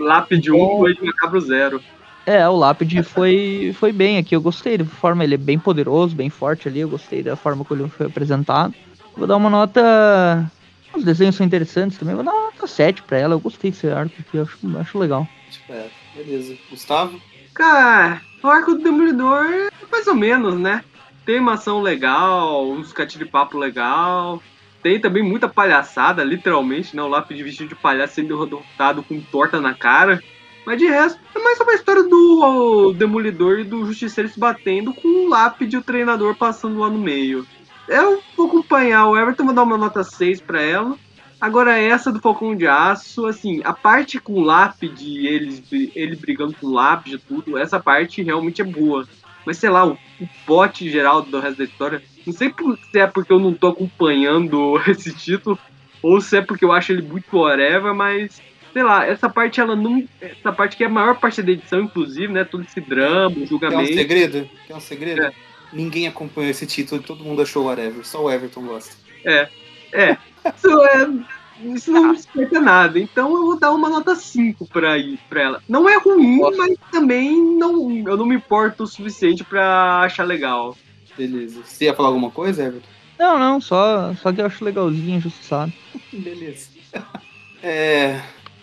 Lápide 1 foi de Macabro 0. É, o Lápide foi, foi bem aqui, eu gostei da forma, ele é bem poderoso, bem forte ali, eu gostei da forma como ele foi apresentado. Vou dar uma nota. Os desenhos são interessantes também, vou dar uma nota 7 pra ela, eu gostei desse arco aqui, eu acho, acho legal. É, beleza. Gustavo? Cara, o arco do Demolidor é mais ou menos, né? Tem uma ação legal, uns papo legal. Tem também muita palhaçada, literalmente, né? O lápide vestido de palhaço sendo derrotado com torta na cara. Mas de resto, é mais sobre a história do Demolidor e do Justiceiro se batendo com o lápide e o treinador passando lá no meio. Eu vou acompanhar o Everton, vou dar uma nota 6 pra ela. Agora, essa do Falcão de Aço, assim, a parte com o lápide, eles, ele brigando com o lápide e tudo, essa parte realmente é boa. Mas sei lá, o, o pote geral do resto da história, não sei se é porque eu não tô acompanhando esse título, ou se é porque eu acho ele muito whatever, mas sei lá, essa parte ela não. Essa parte que é a maior parte da edição, inclusive, né? Todo esse drama, o julgamento. Quer um segredo? Quer um segredo? É. Ninguém acompanhou esse título e todo mundo achou whatever. Só o Everton gosta. É. É. Isso, é, isso não explica nada. Então eu vou dar uma nota 5 pra, pra ela. Não é ruim, Nossa. mas também não, eu não me importo o suficiente pra achar legal. Beleza. Você ia falar alguma coisa, Everton? Não, não, só, só que eu acho legalzinho, sabe. Beleza. É,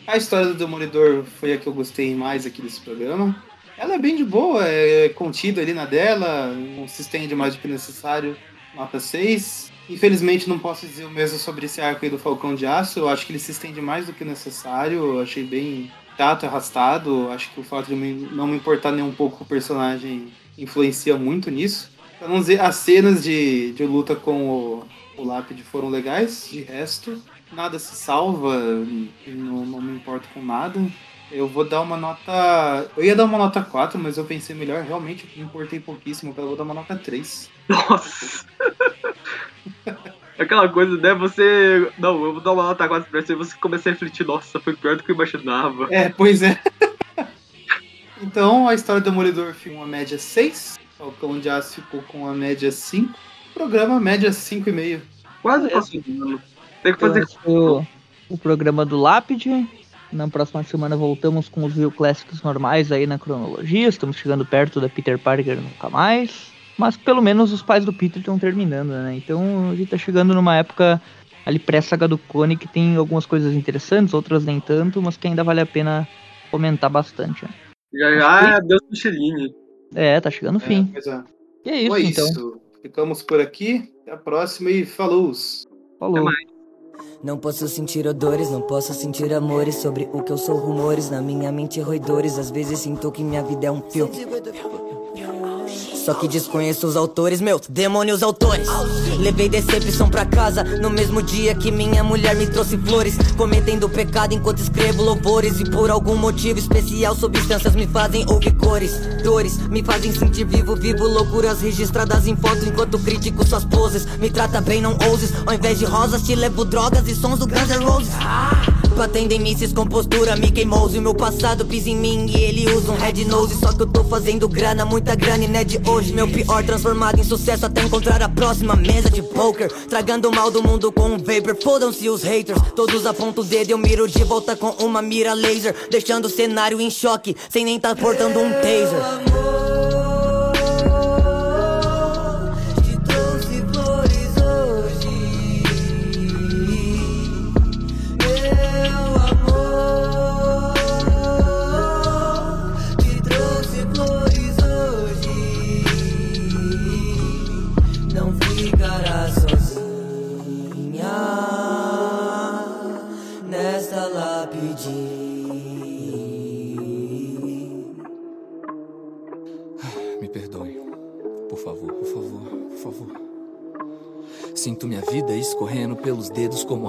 a história do Demolidor foi a que eu gostei mais aqui desse programa. Ela é bem de boa, é contida ali na dela, não se estende mais do que necessário. Nota 6. Infelizmente não posso dizer o mesmo sobre esse arco aí do Falcão de Aço. Eu acho que ele se estende mais do que necessário. Eu achei bem tato, arrastado. Acho que o fato de não me importar nem um pouco com o personagem influencia muito nisso. Pra não dizer, as cenas de, de luta com o, o Lápide foram legais. De resto, nada se salva. Não, não me importo com nada. Eu vou dar uma nota. Eu ia dar uma nota 4, mas eu pensei melhor. Realmente, me importei pouquíssimo. Então eu vou dar uma nota 3. Nossa! Aquela coisa, né? Você. Não, eu vou dar uma nota 4 pra você e você começa a refletir, nossa, foi pior do que eu imaginava. É, pois é. então, a história do Demolidor ficou uma média 6. Falcão de Aço ficou com a média 5. Programa média 5,5. Quase passou Tem que fazer. O, o programa do Lápide. Na próxima semana voltamos com os View Clássicos normais aí na cronologia. Estamos chegando perto da Peter Parker nunca mais. Mas pelo menos os pais do Peter estão terminando, né? Então a gente tá chegando numa época ali pré-saga do Cone que tem algumas coisas interessantes, outras nem tanto, mas que ainda vale a pena comentar bastante. Né? Já já é Deus Micheline. É, tá chegando o fim. É, é. E é isso, Foi então. Isso. Ficamos por aqui. Até a próxima e falou! Falou. Não posso sentir odores, não posso sentir amores Sobre o que eu sou, rumores Na minha mente, roedores Às vezes sinto que minha vida é um filme só que desconheço os autores, meus demônios autores. Levei decepção pra casa no mesmo dia que minha mulher me trouxe flores. Cometendo pecado enquanto escrevo louvores. E por algum motivo especial, substâncias me fazem ouvir cores. Dores me fazem sentir vivo, vivo loucuras registradas em foto enquanto critico suas poses. Me trata bem, não ouses. Ao invés de rosas, te levo drogas e sons do Guns N' Roses. Batendo em mísseis com postura, Mickey Mouse. O meu passado pisa em mim e ele usa um red nose. Só que eu tô fazendo grana, muita grana e não é de hoje. Meu pior transformado em sucesso até encontrar a próxima mesa de poker. Tragando o mal do mundo com um vapor. Fodam-se os haters, todos apontam o dedo. Eu miro de volta com uma mira laser. Deixando o cenário em choque, sem nem tá portando um taser.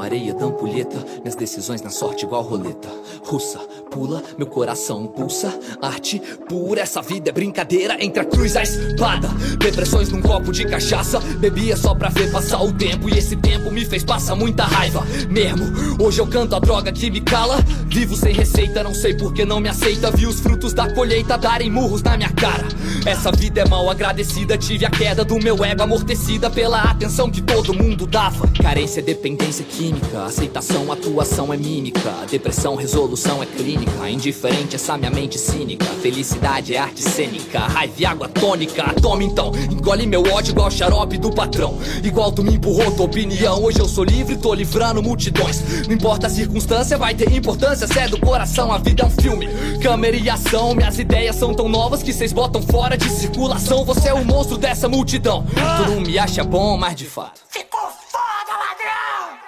Areia da ampulheta. Minhas decisões na sorte igual roleta. Russa, pula, meu coração pulsa. Arte pura, essa vida é brincadeira entre a cruz e a espada. Depressões num copo de cachaça. Bebia só pra ver passar o tempo. E esse tempo me fez passar muita raiva mesmo. Hoje eu canto a droga que me cala. Vivo sem receita, não sei por que não me aceita. Vi os frutos da colheita darem murros na minha cara. Essa vida é mal agradecida. Tive a queda do meu ego amortecida pela atenção que todo mundo dava. Carência, dependência química. Aceitação, atuação é mímica. Depressão, resolução é clínica. Indiferente, essa minha mente cínica. Felicidade é arte cênica. Raiva e água tônica. Toma então, engole meu ódio igual xarope do patrão. Igual tu me empurrou tua opinião. Hoje eu sou livre, tô livrando multidões. Não importa a circunstância, vai ter importância. Se é do coração, a vida é um filme. Câmera e ação, minhas ideias são tão novas que vocês botam fora de circulação. Você é o monstro dessa multidão. Tu não me acha bom, mas de fato. Ficou foda, ladrão!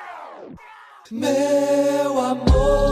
Meu amor,